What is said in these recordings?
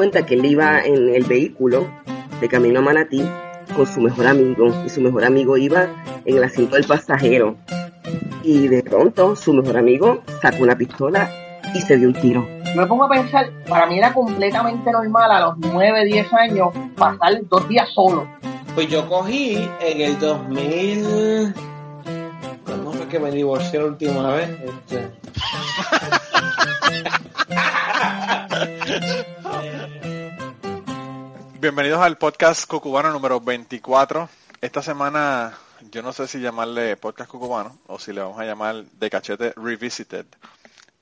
Cuenta que él iba en el vehículo de camino a Manatí con su mejor amigo y su mejor amigo iba en el asiento del pasajero y de pronto su mejor amigo sacó una pistola y se dio un tiro. Me pongo a pensar, para mí era completamente normal a los 9, 10 años pasar dos días solo. Pues yo cogí en el 2000... ¿Cuándo fue que me divorcié la última vez? Este... Bienvenidos al podcast Cucubano número 24. Esta semana yo no sé si llamarle podcast Cucubano o si le vamos a llamar de cachete Revisited,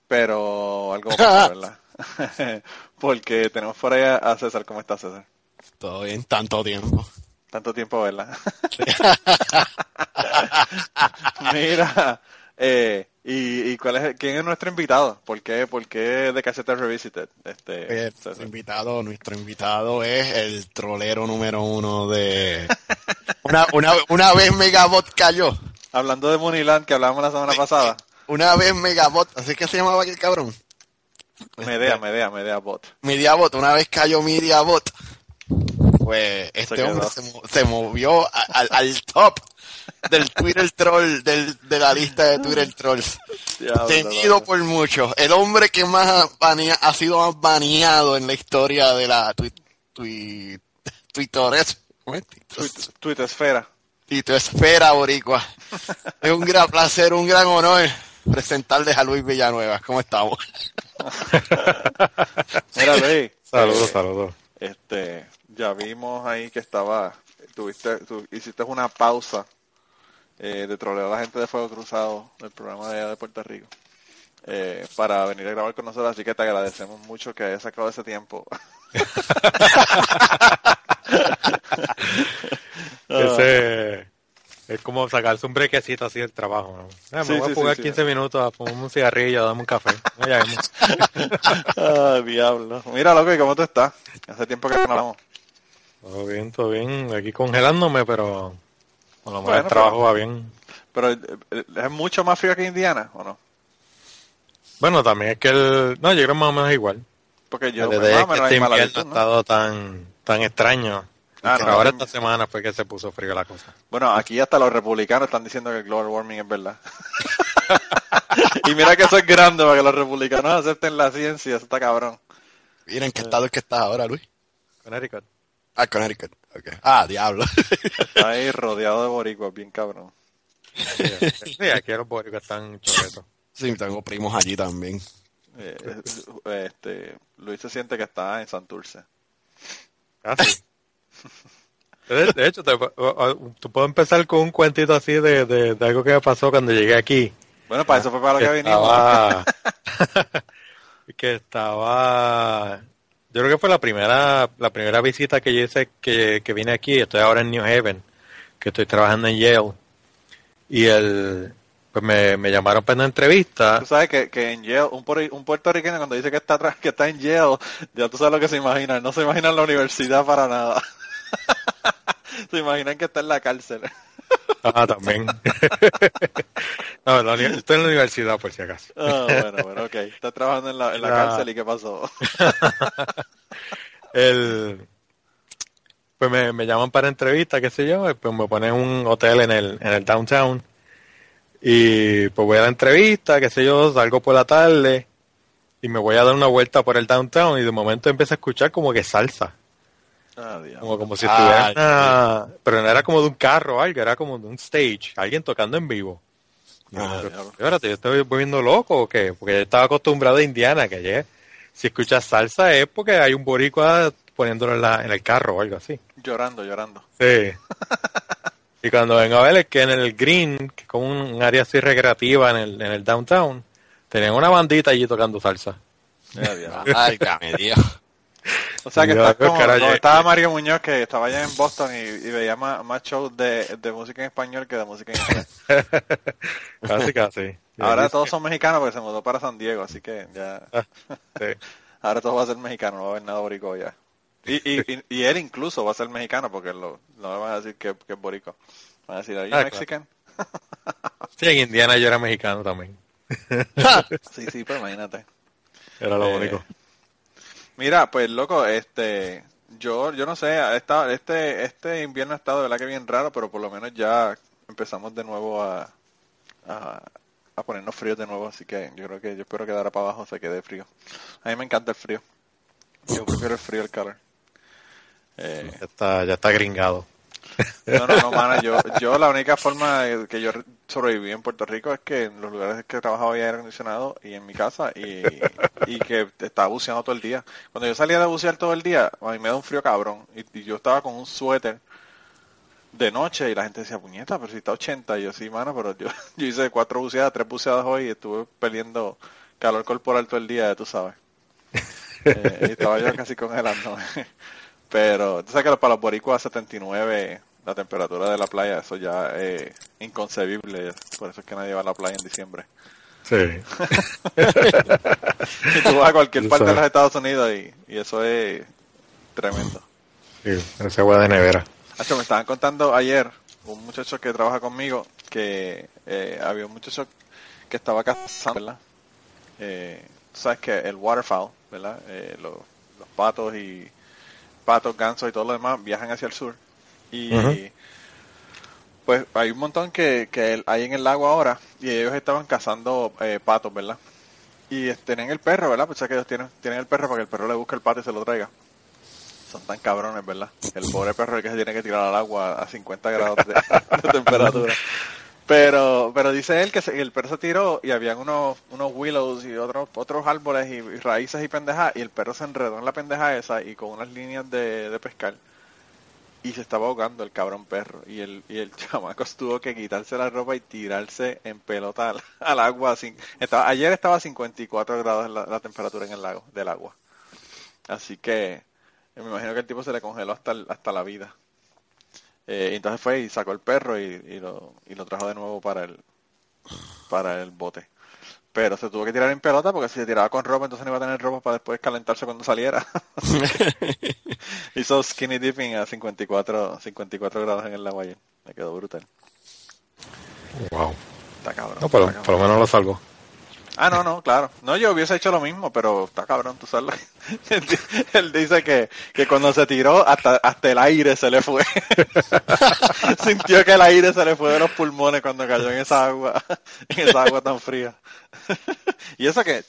pero algo más, ¿verdad? Porque tenemos por ahí a César. ¿Cómo está César? Todo bien, tanto tiempo. Tanto tiempo, ¿verdad? Mira, eh, ¿y, y cuál es, quién es nuestro invitado? ¿Por qué, por qué de Cachete Revisited? Este, Eh, nuestro invitado, nuestro invitado es el trolero número uno de... Una, una, una vez Megabot cayó. Hablando de Muniland que hablamos la semana pasada. Una vez Megabot, así que se llamaba aquel cabrón. Medea, Medea, Medea Bot. Mediabot, una vez cayó Mediabot, pues este quedó. hombre se, se movió a- al top del Twitter troll, del, de la lista de Twitter trolls. Mano. por muchos. El hombre que más ha, banea- ha sido más baneado en la historia de la twi, twi, Twittores- ¿cómo es? Tweet- Twittosfera. Twittosfera boricua. Es un gran placer, un gran honor presentarles a Luis Villanueva. ¿Cómo estamos? Mira, Luis. Saludos, eh, saludos. Este, ya vimos ahí que estaba, tuviste, tú hiciste una pausa eh, de troleo a la gente de Fuego Cruzado del programa de de Puerto Rico eh, para venir a grabar con nosotros, así que te agradecemos mucho que hayas sacado ese tiempo. Ese es como sacarse un brequecito así del trabajo. ¿no? Ah, me Sí, voy a jugar sí, sí. 15 minutos a fumarme un cigarrillo, a darme un café. Ya. Ah, diablo. Mira, loco, ¿y cómo tú estás? Hace tiempo que no hablamos. Todo bien, todo bien. Aquí congelándome, pero por lo menos Bueno, el trabajo pero- va bien. Pero eh, eh, es mucho más frío que Indiana, ¿o no? Bueno, también es que el... No, yo creo más o menos igual. Porque yo Desde o que este invierno ha latitud, ¿no? estado tan, tan extraño. Ah, Pero no, ahora no. esta semana fue que se puso frío la cosa. Bueno, aquí hasta los republicanos están diciendo que el global warming es verdad. y mira que eso es grande para que los republicanos acepten la ciencia, eso está cabrón. Miren qué estado es que estás ahora, Luis. Connecticut. Ah, Connecticut. Okay. Ah, diablo. Está ahí rodeado de boricuas, bien cabrón. Sí, sí, aquí los bóricos están choquetos. sí, tengo primos allí también. Eh, eh, este, Luis se siente que está en Santurce. Ah, sí. De, de hecho, te, tú puedo empezar con un cuentito así de, de, de algo que me pasó cuando llegué aquí. Bueno, para eso fue para lo que que vinimos. estaba, que estaba, yo creo que fue la primera, la primera visita que yo hice que, que vine aquí. Estoy ahora en New Haven, que estoy trabajando en Yale. Y el, pues me, me llamaron para una entrevista. Tú sabes que, que en Yale, un, un puertorriqueño cuando dice que está que está en Yale, ya tú sabes lo que se imagina. No se imagina la universidad para nada. se imaginan que está en la cárcel. Ah, también. no, la estoy en la universidad por si acaso. Ah, bueno, bueno, ok. Está trabajando en la, en la La- cárcel y qué pasó. el pues me, me llaman para entrevista, qué sé yo, y pues me ponen un hotel en el, en el downtown y pues voy a la entrevista, qué sé yo, salgo por la tarde y me voy a dar una vuelta por el downtown y de momento empiezo a escuchar como que salsa, Ah, como, como si Ah, estuviera, una- pero no era como de un carro o algo, era como de un stage, alguien tocando en vivo. Ah. Espérate, yo estoy volviendo loco o qué? Porque yo estaba acostumbrado a Indiana, que allá, si escuchas salsa es porque hay un boricua poniéndolo en, la, en el carro o algo así. Llorando, llorando. Sí. y cuando vengo a ver es que en el Green, que es como un, un área así recreativa en el, en el downtown, tenían una bandita allí tocando salsa. Ah, Dios. Ay, me. O sea que estás como, eh, estaba eh. Mario Muñoz que estaba allá en Boston y, y veía más, más shows de, de música en español que de música en inglés. casi, casi. Ahora todos son mexicanos porque se mudó para San Diego, así que ya. Sí. Ahora todo va a ser mexicano, no va a haber nada borico ya. Y, y, él incluso va a ser mexicano porque lo, no le van a decir que, que es borico. Van a decir, ¿are you Ah, claro. Sí, en Indiana yo era mexicano también. Sí, sí, pues imagínate. Era lo Eh, único. Mira, pues loco, este, yo, yo no sé, este, este invierno ha estado de verdad que bien raro, pero por lo menos ya empezamos de nuevo a, a, a ponernos fríos de nuevo, así que yo creo que yo espero que de para abajo se quede frío. A mí me encanta el frío. Yo prefiero el frío al calor. Eh, Ya está, ya está gringado. No, no, no, mano, yo, yo la única forma que yo sobreviví en Puerto Rico es que en los lugares que trabajaba había aire acondicionado y en mi casa y, y que estaba buceando todo el día. Cuando yo salía de bucear todo el día, a mí me da un frío cabrón y, y yo estaba con un suéter de noche y la gente decía, puñeta, pero si está 80, y yo sí, mano, pero yo, yo hice cuatro buceadas, tres buceadas hoy y estuve perdiendo calor corporal todo el día, tú sabes. Eh, y estaba yo casi congelándome. Pero tú sabes que para los boricuas 79 la temperatura de la playa, eso ya es inconcebible. Por eso es que nadie va a la playa en diciembre. Sí. Y tú vas a cualquier Tú parte de los Estados Unidos y, y eso es tremendo. sí ese agua de nevera. Hacho, me estaban contando ayer un muchacho que trabaja conmigo que eh, había un muchacho que estaba cazando, ¿verdad? Eh, tú sabes que el waterfowl, ¿verdad? Eh, los, los patos y patos, gansos y todo lo demás viajan hacia el sur. Y pues hay un montón que, que hay en el lago ahora y ellos estaban cazando eh, patos, ¿verdad? Y eh, tenían el perro, ¿verdad? Pues ya que ellos tienen, tienen el perro para que el perro le busque el pato y se lo traiga. Son tan cabrones, ¿verdad? El pobre perro el que se tiene que tirar al agua a 50 grados de, de temperatura. Pero, pero dice él que se- el perro se tiró y habían unos, unos willows y otros, otros árboles y, raíces y pendejas y el perro se enredó en la pendeja esa y con unas líneas de, de pescar y se estaba ahogando el cabrón perro y el, y el chamaco tuvo que quitarse la ropa y tirarse en pelota al, al agua. Sin, estaba, ayer estaba a 54 grados la, la temperatura en el lago, del agua. Así que me imagino que el tipo se le congeló hasta, hasta la vida. Eh, y entonces fue y sacó el perro y, y lo, y lo trajo de nuevo para el, para el bote. Pero se tuvo que tirar en pelota porque si se tiraba con ropa entonces no iba a tener ropa para después calentarse cuando saliera. Hizo skinny dipping a 54, 54 grados en el agua ayer. Me quedó brutal. Wow. Está cabrón. No, pero está por lo menos lo salvó. Ah, no, no, claro. No, yo hubiese hecho lo mismo, pero está cabrón, tú sabes. Él dice que, que cuando se tiró, hasta, hasta el aire se le fue. Sintió que el aire se le fue de los pulmones cuando cayó en esa agua, en esa agua tan fría. y eso que,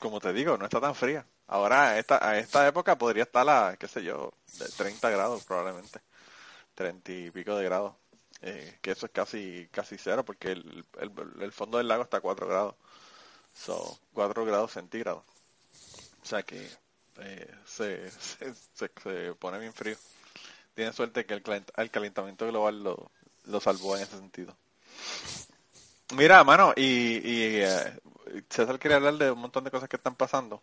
como te digo, no está tan fría. Ahora, a esta, a esta época podría estar a, qué sé yo, de 30 grados probablemente. 30 y pico de grados. Eh, que eso es casi, casi cero porque el, el, el fondo del lago está a 4 grados. So, 4 grados centígrados. O sea que eh, se, se, se, pone bien frío. Tiene suerte que el, el calentamiento global lo, lo salvó en ese sentido. Mira, mano, y, y eh, César quería hablar de un montón de cosas que están pasando.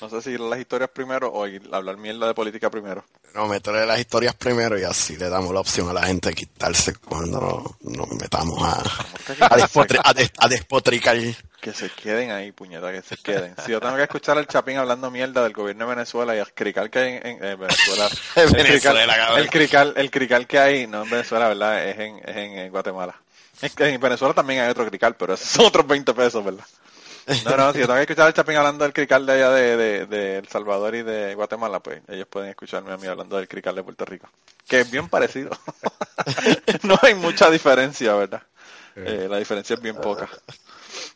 No sé si ir a las historias primero o ir a hablar mierda de política primero. No, meterle las historias primero y así le damos la opción a la gente de quitarse cuando nos, nos metamos a, a, despotri- a des- a despotricar. Que se queden ahí, puñeta, que se queden. Si yo tengo que escuchar al Chapín hablando mierda del gobierno de Venezuela y el crical que hay en, en- en Venezuela. El Venezuela, crical, el, crical, el crical que hay, no en Venezuela, ¿verdad? Es en, es en, Guatemala. Es que en Venezuela también hay otro crical, pero esos son otros 20 pesos, ¿verdad? No, no, si yo tengo que escuchar al Chapín hablando del crical de allá de, de, de El Salvador y de Guatemala, pues ellos pueden escucharme a mí hablando del crical de Puerto Rico. Que es bien parecido. no hay mucha diferencia, ¿verdad? Eh, la diferencia es bien poca.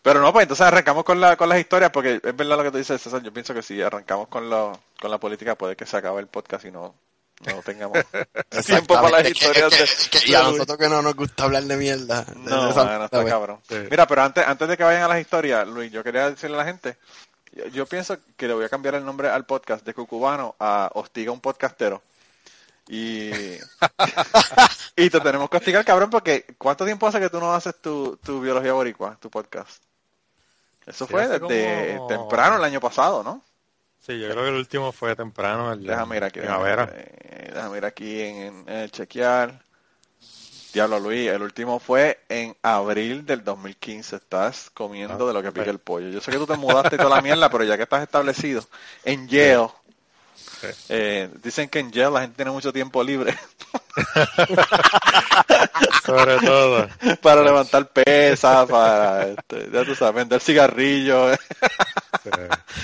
Pero no, pues entonces arrancamos con, la, con las historias, porque es verdad lo que tú dices, César. Yo pienso que si arrancamos con, lo, con la política, puede que se acabe el podcast y no, no tengamos tiempo para las que- historias de, que- es que- y a nosotros que no nos gusta hablar de mierda. de- No, de esa- mano, está pues, cabrón. Sí. Mira, pero antes, antes de que vayan a las historias, Luis, yo quería decirle a la gente, yo, yo pienso que le voy a cambiar el nombre al podcast de Cucubano a Hostiga un podcastero. Y, y te tenemos que hostigar, cabrón, porque ¿cuánto tiempo hace que tú no haces tu, tu biología boricua, tu podcast? Eso Sí, fue desde como- temprano el año pasado, ¿no? Sí, yo creo que el último fue temprano. El Déjame ir aquí. Déjame, eh, déjame ir aquí en, el chequear. Diablo Luis, el último fue en abril del 2015. Estás comiendo Ah, de lo que pica el pollo. Yo sé que tú te mudaste y toda la mierda, pero ya que estás establecido en Yale, Sí. eh, dicen que en Yale la gente tiene mucho tiempo libre Sobre todo. para levantar pesas, para, este, ya tú sabes, vender cigarrillos. Sí.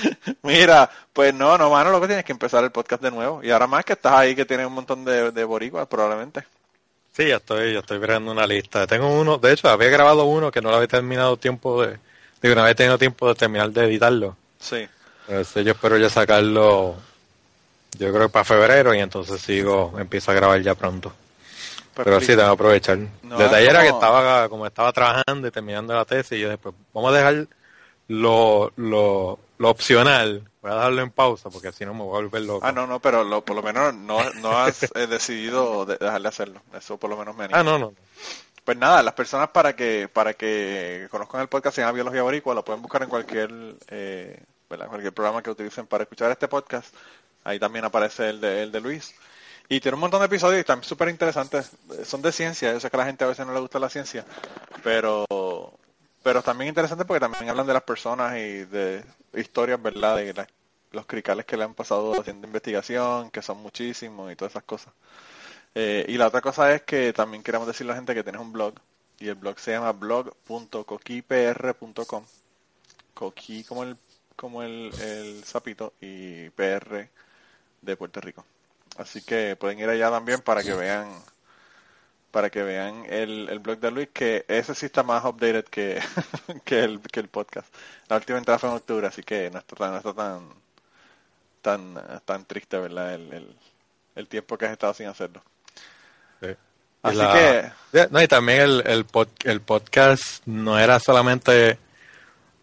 Mira, pues no, no, mano, lo que tienes que empezar el podcast de nuevo. Y ahora más que estás ahí que tienes un montón de, de boricuas, probablemente. Sí, ya estoy, ya estoy creando una lista. Tengo uno, de hecho, había grabado uno que no lo había terminado tiempo de, digo, no había tenido tiempo de terminar de editarlo. Sí. Este, yo espero ya sacarlo, yo creo que para febrero y entonces sigo, empiezo a grabar ya pronto. Pues Pero sí, tengo que aprovechar. No, Detalle era que estaba, como estaba trabajando y terminando la tesis, y yo después, vamos a dejar lo, lo, lo opcional, voy a dejarlo en pausa porque si no me voy a volver loco. Ah, no, no, pero lo, por lo menos no, no has eh, decidido de- dejar de hacerlo. Eso por lo menos me anima. Ah, no, no. Pues nada, las personas para que para que conozcan el podcast se llama Biología Boricua, lo pueden buscar en cualquier eh, cualquier programa que utilicen para escuchar este podcast. Ahí también aparece el de, el de Luis. Y tiene un montón de episodios y están súper interesantes. Son de ciencia, yo sé que a la gente a veces no le gusta la ciencia, pero pero también interesantes porque también hablan de las personas y de historias, ¿verdad? De los cricales que le han pasado haciendo investigación, que son muchísimos y todas esas cosas. Eh, y la otra cosa es que también queremos decirle a la gente que tienes un blog y el blog se llama blog.coquipr.com coqui como el como el, el sapito y PR de Puerto Rico así que pueden ir allá también para que vean para que vean el, el blog de Luis que ese sí está más updated que, que el que el podcast la última entrada fue en octubre así que no está tan no está tan tan tan triste verdad el, el, el tiempo que has estado sin hacerlo Sí. Así La- que, No, y también el, el, pod- el podcast no era solamente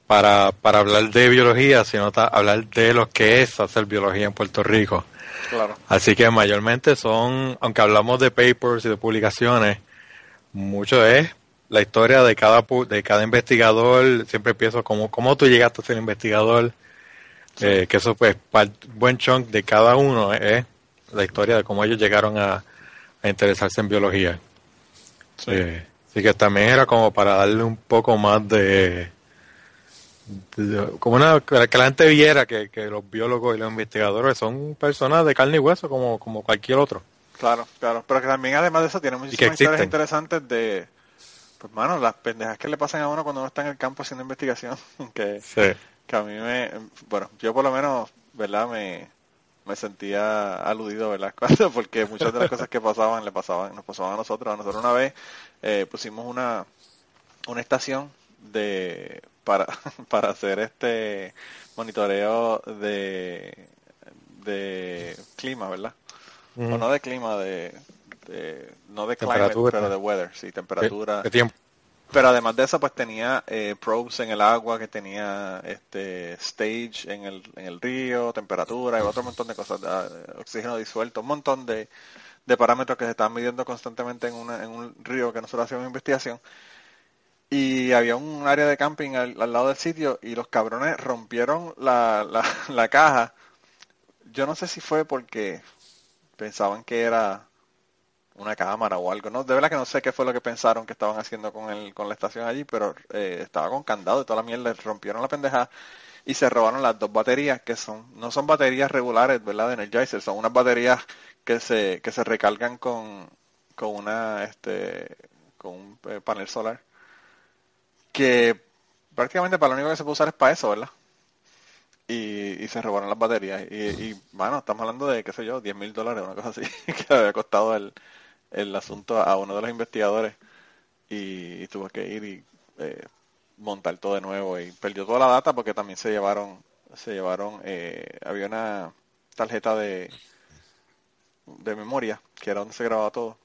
para, para hablar de biología, sino ta- hablar de lo que es hacer biología en Puerto Rico. Claro, Así que mayormente son, aunque hablamos de papers y de publicaciones, mucho es la historia de cada de cada investigador. Siempre empiezo como cómo tú llegaste a ser investigador, eh, que eso pues par- buen chunk de cada uno es la historia de cómo ellos llegaron a, a interesarse en biología. Eh, así que también era como para darle un poco más de- como una que la gente viera que, que los biólogos y los investigadores son personas de carne y hueso como, como cualquier otro. claro, claro. Pero que también además de eso tiene muchísimas historias interesantes de, pues mano, las pendejas que le pasan a uno cuando uno está en el campo haciendo investigación, que, Sí. que a mí me, bueno, yo por lo menos, ¿verdad? Me, me sentía aludido, ¿verdad? Porque muchas de las cosas que pasaban le pasaban, nos pasaban a nosotros. A nosotros una vez eh, pusimos una, una estación de para, para hacer este monitoreo de, de clima, ¿verdad? O no de clima, de, de- no de climate, pero de weather, sí, temperatura. ¿Qué, qué tiempo? Pero además de eso, pues tenía eh, probes en el agua, que tenía este stage en el, en el río, temperatura y otro montón de cosas, oxígeno disuelto, un montón de, de parámetros que se estaban midiendo constantemente en, una, en un río que nosotros hacíamos investigación. Y había un área de camping al, lado del sitio y los cabrones rompieron la, la, la caja. Yo no sé si fue porque pensaban que era una cámara o algo, ¿no? De verdad que no sé qué fue lo que pensaron que estaban haciendo con el, con la estación allí, pero eh, estaba con candado y toda la mierda, rompieron la pendeja y se robaron las dos baterías que son, no son baterías regulares, ¿verdad? De Energizer, son unas baterías que se, que se recargan con, con una, este, con un eh, panel solar, que prácticamente para lo único que se puede usar es para eso, ¿verdad? Y, y se robaron las baterías. Y, y, bueno, estamos hablando de, qué sé yo, 10 mil dólares, una cosa así, que le había costado el, el asunto a uno de los investigadores y, tuvo que ir y eh, montar todo de nuevo y perdió toda la data porque también se llevaron se llevaron eh, había una tarjeta de de memoria que era donde se grababa todo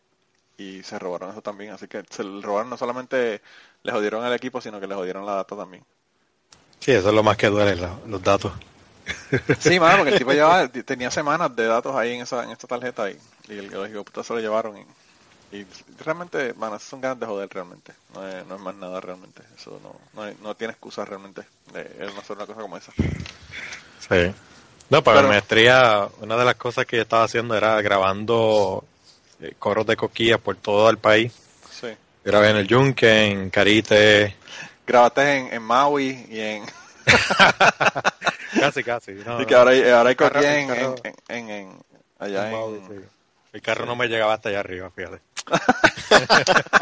y se robaron eso también así que se robaron no solamente le jodieron el equipo sino que le jodieron la data también Sí, eso es lo más que duele, lo- los datos. sí mano porque el tipo llevaba tenía semanas de datos ahí en esa en esta tarjeta y, y el, los se lo llevaron y, y realmente, esas son ganas de joder realmente. No es, no es más nada realmente. Eso no, no, no tiene excusa realmente de de no hacer una cosa como esa. Sí. No, para Pero- mi maestría, una de las cosas que yo estaba haciendo era grabando eh, coros de coquillas por todo el país. Sí. Grabé en el Yunque, en Carite, Grabaste en, en Maui y en casi, casi. no, y que ahora hay, ahora hay El carro- coquilla el en, en, en, en- allá en Maui, sí. El carro no me llegaba hasta allá arriba, fíjate.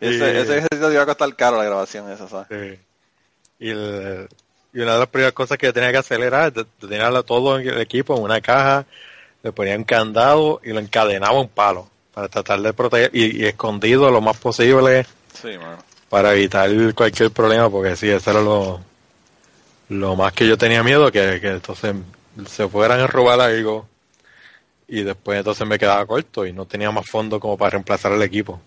ese, Y- ese ejercicio te iba a costar caro la grabación esa, ¿sabes? Sí. Y el- y una de las primeras cosas que yo tenía que hacer era tenerlo todo en el equipo en una caja, le ponía un candado y lo encadenaba a un palo para tratar de proteger y, y escondido lo más posible Sí, mano. para evitar cualquier problema, porque sí, eso era lo, lo más que yo tenía miedo, que, que entonces se fueran a robar algo y después entonces me quedaba corto y no tenía más fondo como para reemplazar el equipo.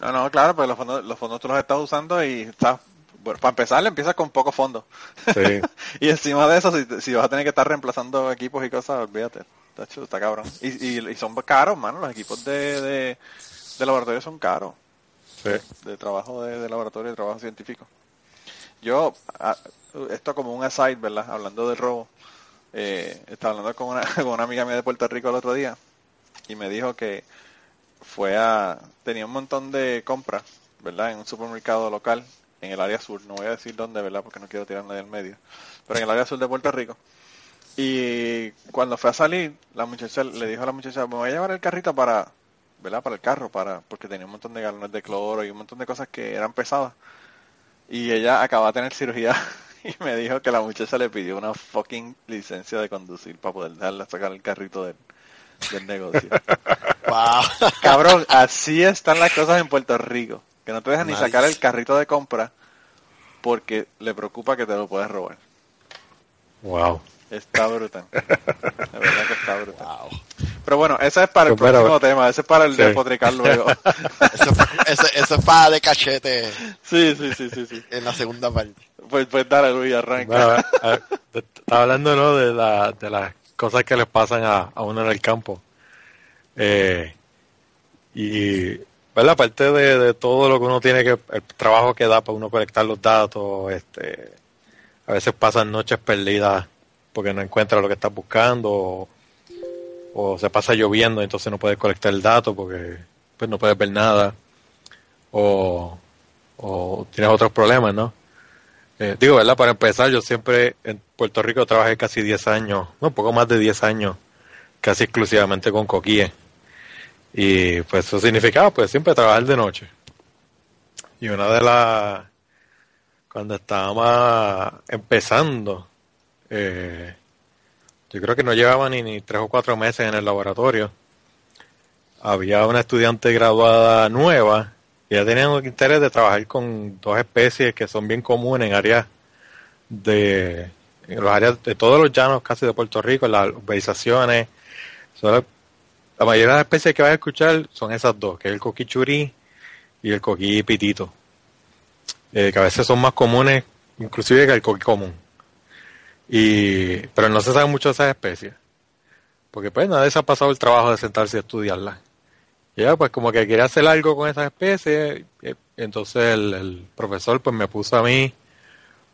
No, no, claro, pues los fondos, los fondos tú los estás usando y estás, bueno, para empezar, empiezas con poco fondo. Sí. y encima de eso, si, si vas a tener que estar reemplazando equipos y cosas, olvídate. Está, chulo, está cabrón. Y, y, y son caros, mano. Los equipos de, de, de laboratorio son caros. Sí. De trabajo de, de laboratorio, de trabajo científico. Yo, esto como un aside, ¿verdad? Hablando del robo. Eh, estaba hablando con una, con una amiga mía de Puerto Rico el otro día y me dijo que fue a tenía un montón de compras, ¿verdad? En un supermercado local en el área sur, no voy a decir dónde, ¿verdad? Porque no quiero tirar nadie al medio, pero en el área sur de Puerto Rico. Y cuando fue a salir, la muchacha le dijo a la muchacha, me voy a llevar el carrito para, ¿verdad? Para el carro, para porque tenía un montón de galones de cloro y un montón de cosas que eran pesadas. Y ella acaba de tener cirugía y me dijo que la muchacha le pidió una fucking licencia de conducir para poder dejarla sacar el carrito del, del negocio. Wow. Cabrón, así están las cosas en Puerto Rico. Que no te dejan ni sacar el carrito de compra porque le preocupa que te lo puedes robar. Wow. Está brutal. La verdad que está brutal. Wow. Pero bueno, ese es para el Pues, pero- próximo tema. Ese es para el Sí. de potricar luego. Eso, eso, eso es para de cachete sí, sí, sí, sí, sí. en la segunda parte. Pues, pues dale, Luis, arranca. Bueno, a- a- te- estaba hablando ¿no? de, la, de las cosas que les pasan a, a uno en el campo. Eh, y, ¿verdad? Aparte de, de todo lo que uno tiene que, el trabajo que da para uno colectar los datos, este, a veces pasan noches perdidas porque no encuentra lo que estás buscando o, se pasa lloviendo entonces no puedes colectar el dato porque pues no puedes ver nada o, tienes otros problemas, ¿no? Eh, digo, ¿verdad? Para empezar, yo siempre en Puerto Rico trabajé casi 10 años, no, poco más de 10 años, casi exclusivamente con coquíes. Y pues eso significaba pues siempre trabajar de noche. Y una de las, cuando estábamos empezando, eh, yo creo que no llevaba ni, tres o cuatro meses en el laboratorio, había una estudiante graduada nueva y ella tenía un interés de trabajar con dos especies que son bien comunes en áreas de en los áreas de todos los llanos casi de Puerto Rico, las urbanizaciones. La mayoría de las especies que vas a escuchar son esas dos, que es el coquichurí y el coquí pitito. Eh, que a veces son más comunes inclusive que el coquí común. Y, pero no se sabe mucho de esas especies. Porque pues nadie se ha pasado el trabajo de sentarse y estudiarlas. Y ella pues como que quería hacer algo con esas especies, y- entonces el, el profesor pues me puso a mí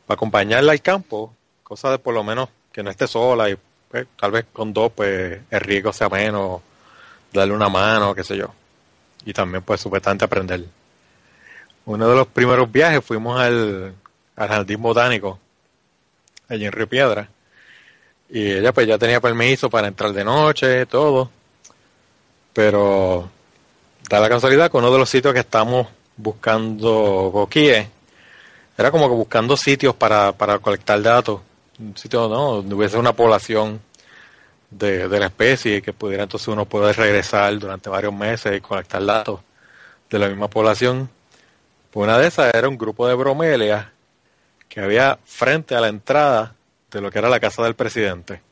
para acompañarla al campo, cosa de por lo menos que no esté sola y pues, tal vez con dos pues el riesgo sea menos, darle una mano, qué sé yo. Y también pues supuestamente aprender. Uno de los primeros viajes fuimos al, al jardín botánico, allí en Río Piedra. Y ella pues ya tenía permiso para entrar de noche, todo. Pero da la casualidad que uno de los sitios que estamos buscando coquíes era como que buscando sitios para, para colectar datos. Un sitio ¿no? donde hubiese una población de, de la especie que pudiera entonces uno poder regresar durante varios meses y colectar datos de la misma población. Pues una de esas era un grupo de bromelias que había frente a la entrada de lo que era la casa del presidente.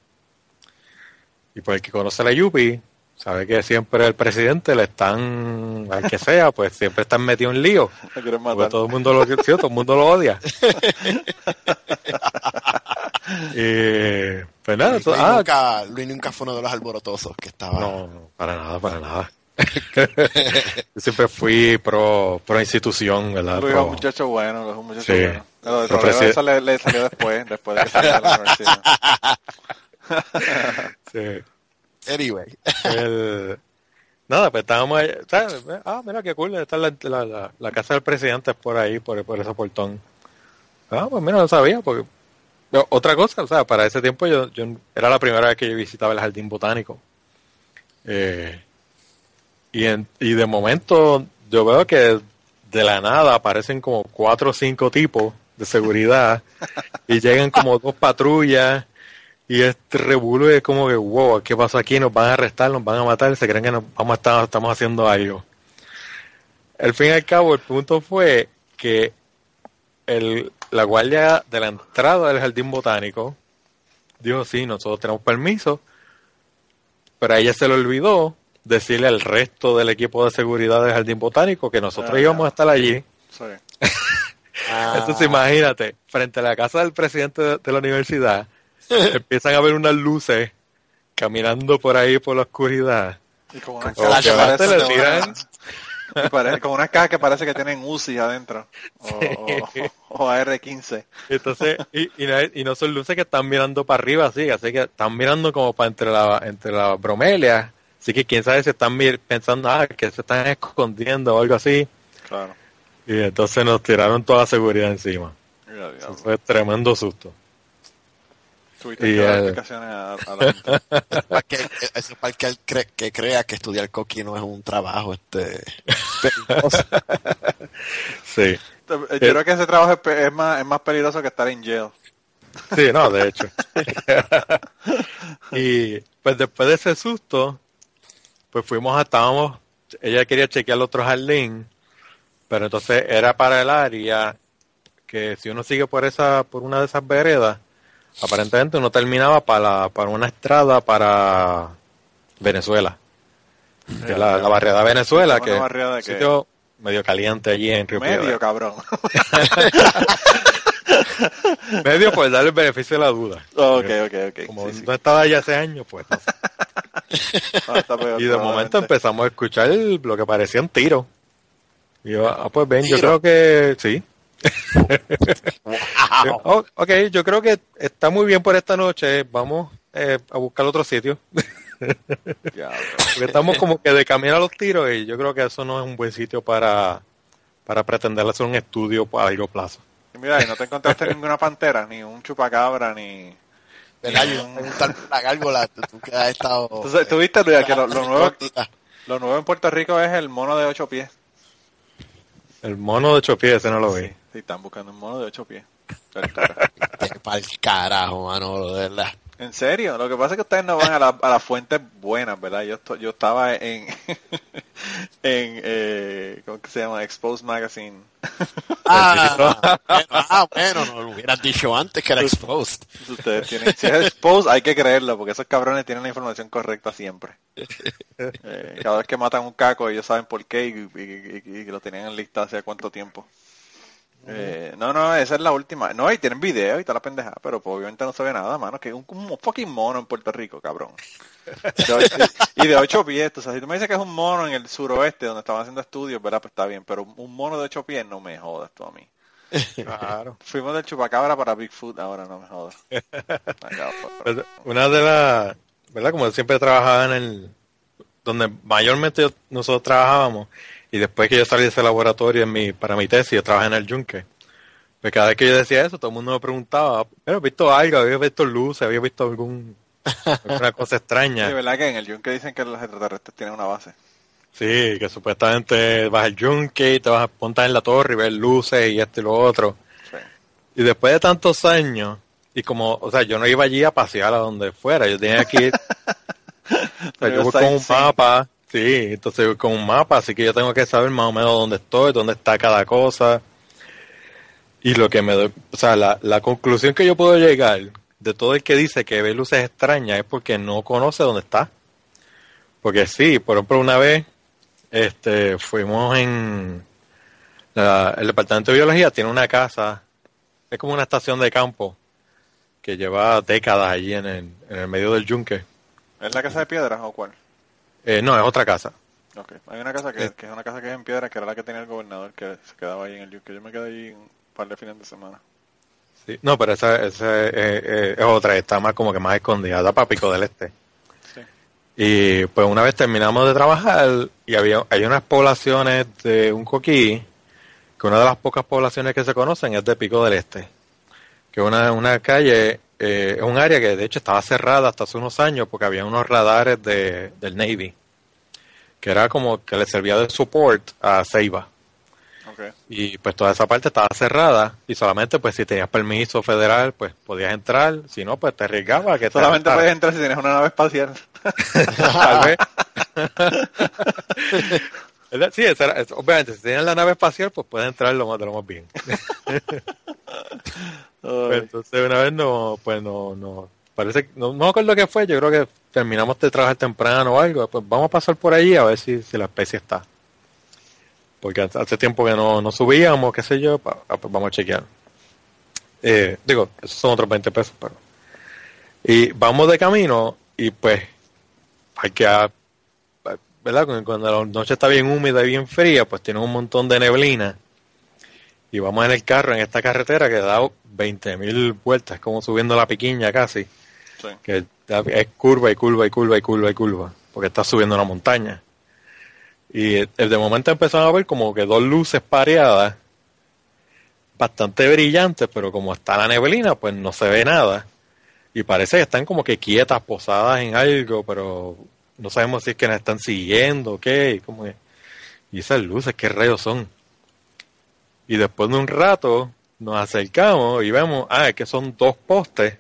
Y por el que conoce la Yupi, sabe que siempre el presidente le están, al que sea, pues siempre están metido en lío. Porque todo el mundo lo sí, todo el mundo lo odia. y pues nada, Luis, eso- ah, nunca, Luis nunca fue uno de los alborotosos que estaba. no, no, para nada, para nada. Yo siempre fui pro, pro institución, ¿verdad? Luis es un muchacho bueno, es un muchacho Sí. bueno. Presi- eso le, le salió después, después de que salió de la universidad. sí. Anyway. El- nada, pues estábamos ahí, ¿sabes? Ah, mira qué cool, está la, la, la, la casa del presidente es por ahí, por, por ese portón. Ah, pues mira, no sabía, porque... Otra cosa, o sea, para ese tiempo yo, yo era la primera vez que yo visitaba el jardín botánico. Eh, y, en, y de momento yo veo que de la nada aparecen como cuatro o cinco tipos de seguridad y llegan como dos patrullas y este revuelo es como que, wow, ¿qué pasó aquí? Nos van a arrestar, nos van a matar, se creen que nos vamos a estar, estamos haciendo algo. Al fin y al cabo, el punto fue que el, la guardia de la entrada del jardín botánico dijo, sí, nosotros tenemos permiso, pero a ella se le olvidó decirle al resto del equipo de seguridad del jardín botánico que nosotros Ah, íbamos a estar allí. Sí. Ah, Entonces imagínate, frente a la casa del presidente de, de la universidad, empiezan a ver unas luces caminando por ahí por la oscuridad. Y como unas Con cajas que le tiran- y parece- como unas cajas que parece que tienen UCI adentro. O, o- o AR-15. Entonces, y, y, no, y no son luces que están mirando para arriba, así, así que están mirando como para entre la, entre la bromelia. Así que quién sabe si están pensando, ah, que se están escondiendo o algo así. Claro. Y entonces nos tiraron toda la seguridad encima. Mira, Eso fue tremendo susto. Tuviste Y, que dar eh, explicaciones a, a la gente. para que, eso es para que él cre- que crea que estudiar coqui no es un trabajo este peligroso. Sí, Eh, Yo creo que ese trabajo es, es más, es más peligroso que estar en jail. sí, no, de hecho. y pues después de ese susto, pues fuimos estábamos, ella quería chequear el otro jardín, pero entonces era para el área que si uno sigue por esa, por una de esas veredas, aparentemente uno terminaba para, para una estrada para Venezuela. Que la, la barriada de Venezuela, que barriada es un sitio medio caliente allí en Río Medio, Piedra. cabrón. Medio por darle el beneficio de la duda. ok, ok, ok. Como Sí, sí. no estaba allá hace años, pues. no sé. Ah, Y de momento empezamos a escuchar lo que parecían tiros. Y yo, ah, pues ven, yo creo que sí. Wow. Oh, ok, yo creo que está muy bien por esta noche. Vamos eh, a buscar otro sitio. Porque estamos como que de camino a los tiros y yo creo que eso no es un buen sitio para, para pretender hacer un estudio a largo plazo. Y mira, y no te encontraste ninguna pantera, ni un chupacabra, ni... ¿Verdad? Yo iba a preguntar por la gárgola, tú que has estado... Entonces, ¿tú viste, Luis, que lo, lo nuevo, Cortita. lo nuevo en Puerto Rico es el mono de ocho pies? El mono de ocho pies, ese no lo vi. Sí, están buscando un mono de ocho pies. Vete pa'l carajo, mano, de verdad. En serio, lo que pasa es que ustedes no van a, la- a las fuentes buenas, ¿verdad? Yo, esto- yo estaba en, en eh, ¿cómo que se llama? Exposed Magazine. Ah, bueno, ah, bueno, no lo hubieras dicho antes que era exposed. Si ustedes tienen, si es Exposed hay que creerlo, porque esos cabrones tienen la información correcta siempre. Eh, cada vez que matan un caco ellos saben por qué y, y- y- y lo tenían en lista hace cuánto tiempo. Eh, no, no, esa es la última. No, y tienen video y toda la pendeja, pero pues, obviamente no se ve nada, mano, que es un, un fucking mono en Puerto Rico, cabrón. De ocho- y de ocho pies, o sea, si tú me dices que es un mono en el suroeste donde estaban haciendo estudios, ¿verdad? Pues está bien, pero un mono de ocho pies no me jodas tú a mí. Claro. Fuimos del chupacabra para Bigfoot, ahora no me jodas. Una de las, ¿verdad? Como siempre trabajaba en el, donde mayormente yo- nosotros trabajábamos, y después que yo salí de ese laboratorio en mi, para mi tesis, yo trabajé en el yunque. Pues cada vez que yo decía eso, todo el mundo me preguntaba, ¿había visto algo? ¿Había visto luces? ¿Había visto algún, alguna cosa De extraña? verdad que en el yunque dicen que los extraterrestres tienen una base. Sí, que supuestamente vas al yunque y te vas a montar en la torre y ver luces y esto y lo otro. Sí. Y después de tantos años, y como, o sea, yo no iba allí a pasear a donde fuera, yo tenía que ir, o sea, yo voy con un mapa, sí, entonces con un mapa, así que yo tengo que saber más o menos dónde estoy, dónde está cada cosa. Y lo que me doy, o sea, la, conclusión que yo puedo llegar de todo el que dice que ve luces extrañas es porque no conoce dónde está. Porque sí, por ejemplo, una vez este fuimos en la- el departamento de biología tiene una casa es como una estación de campo que lleva décadas allí en el, en el medio del yunque ¿Es la casa de piedra o cuál? Eh, no es otra casa Ok. Hay una casa que, que es una casa que es en piedra, que era la que tenía el gobernador, que se quedaba ahí en el yunque. Yo me quedé ahí un par de fines de semana. Sí. no pero esa, esa eh, eh, es otra está más como que más escondida da para Pico del Este Sí. y pues una vez terminamos de trabajar y había hay unas poblaciones de un coquí que una de las pocas poblaciones que se conocen es de Pico del Este que una, una calle, eh, es un área que de hecho estaba cerrada hasta hace unos años porque había unos radares de, del Navy, que era como que le servía de support a Ceiba. Y pues toda esa parte estaba cerrada y solamente pues si tenías permiso federal pues podías entrar, si no pues te arriesgaba que te Solamente puedes entrar si tienes una nave espacial. Tal vez. Sí, es- obviamente, si tienes la nave espacial, pues puedes entrar lo más de lo más bien. Entonces, una vez no, pues no, no, parece, no, no me acuerdo qué fue, yo creo que terminamos de trabajar temprano o algo, pues vamos a pasar por allí a ver si, la especie está. Porque hace- tiempo que no, no subíamos, qué sé yo, ah, pues vamos a chequear. Eh, digo, esos son otros 20 pesos, pero. Y vamos de camino y pues hay que, ah, ¿verdad? Cuando la noche está bien húmeda y bien fría, pues tiene un montón de neblina. Y vamos en el carro, en esta carretera que da 20.000 vueltas, como subiendo la piquiña casi. Sí. Que es curva y curva y curva y curva y curva, porque está subiendo una montaña. Y eh, de momento empezamos a ver como que dos luces pareadas, bastante brillantes, pero como está la neblina, pues no se ve nada. Y parece que están como que quietas, posadas en algo, pero no sabemos si es que nos están siguiendo o qué. Y, como que- y esas luces, ¿qué rayos son? Y después de un rato nos acercamos y vemos, ah, es que son dos postes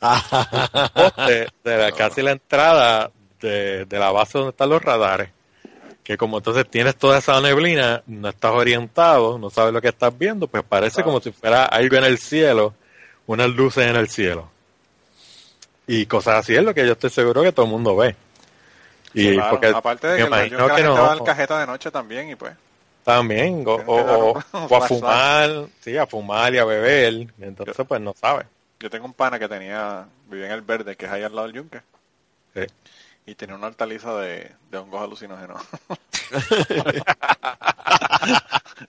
poste de la, casi la entrada de, de la base donde están los radares. Que como entonces tienes toda esa neblina, no estás orientado, no sabes lo que estás viendo, pues parece como si fuera algo en el cielo, unas luces en el cielo. Y cosas así es lo que yo estoy seguro que todo el mundo ve. Y Claro, porque Aparte de que, la, imagino yo creo que la gente no. va al cajeta de noche también y pues. También, o, o- a fumar, sí, a fumar y a beber, entonces pues no sabes. Yo tengo un pana que tenía, vivía en el verde, que es ahí al lado del yunque. Sí. Y tenía una hortaliza de, de hongos alucinógenos.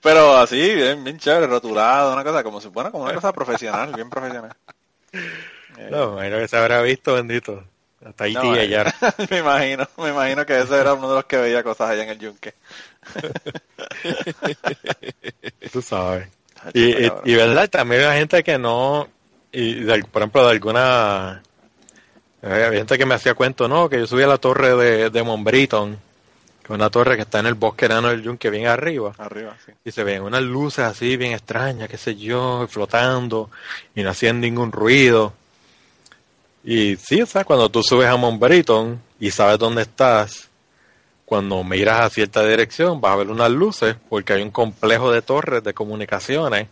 Pero así, bien, bien chévere, rotulado, una cosa como si fuera como una cosa profesional, bien profesional. No, me imagino que se habrá visto, bendito. Hasta ahí no, ya. me imagino, me imagino que ese era uno de los que veía cosas allá en el yunque. Tú sabes. Y, verdad, también hay gente que no, y de- por ejemplo, de alguna, eh, hay gente que me hacía cuento, no, que yo subí a la torre de, de Monbriton, que es una torre que está en el bosque enano del Yunque, bien arriba, Arriba, sí. y se ven unas luces así bien extrañas, qué sé yo, flotando, y no hacían ningún ruido. Y sí, o sea, cuando tú subes a Monbriton y sabes dónde estás, cuando miras a cierta dirección vas a ver unas luces porque hay un complejo de torres de comunicaciones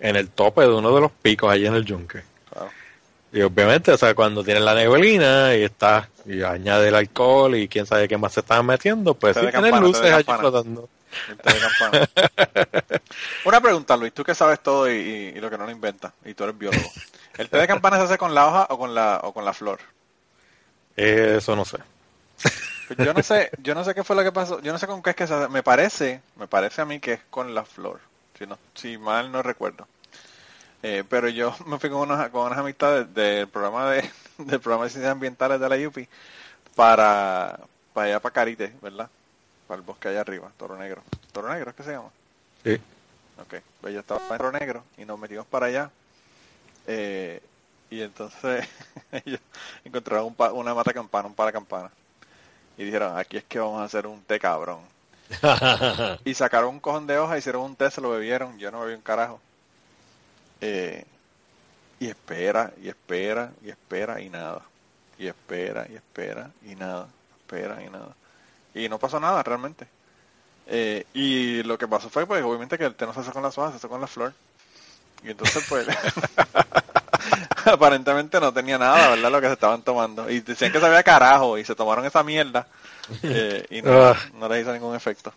en el tope de uno de los picos allí en el yunque. Claro. Y obviamente, o sea, cuando tienes la neblina y estás y añade el alcohol y quién sabe qué más se están metiendo, pues sí campana, luces allí flotando. Una pregunta, Luis, tú que sabes todo y, y- y lo que no lo inventas, y tú eres biólogo. ¿El té de campana se hace con la hoja o con la, o con la flor? Eso no sé. Pues Yo no sé, yo no sé qué fue lo que pasó, yo no sé con qué es que se hace. Me parece, me parece a mí que es con la flor, si no, si mal no recuerdo. Eh, pero yo me fui con unas, con unas amistades del programa de, del programa de ciencias ambientales de la UPI para, para allá para Carite, ¿verdad? Para el bosque allá arriba, Toro Negro. Toro Negro es que se llama. Sí. Ok, pues yo estaba en Toro Negro y nos metimos para allá. Eh, y entonces ellos encontraron un pa- una mata campana, un para campana. Y dijeron, aquí es que vamos a hacer un té cabrón. Y sacaron un cojón de hojas, hicieron un té, se lo bebieron. Yo no bebí un carajo. Eh, y espera, y espera, y espera, y nada. Y espera, y espera, y nada. Espera, y nada. Y no pasó nada realmente. Eh, y lo que pasó fue, pues, obviamente que el té no se hace con las hojas, se hace con la flor. Y entonces, pues, aparentemente no tenía nada, ¿verdad? Lo que se estaban tomando. Y decían que sabía carajo y se tomaron esa mierda eh, y no, Ah. no les hizo ningún efecto.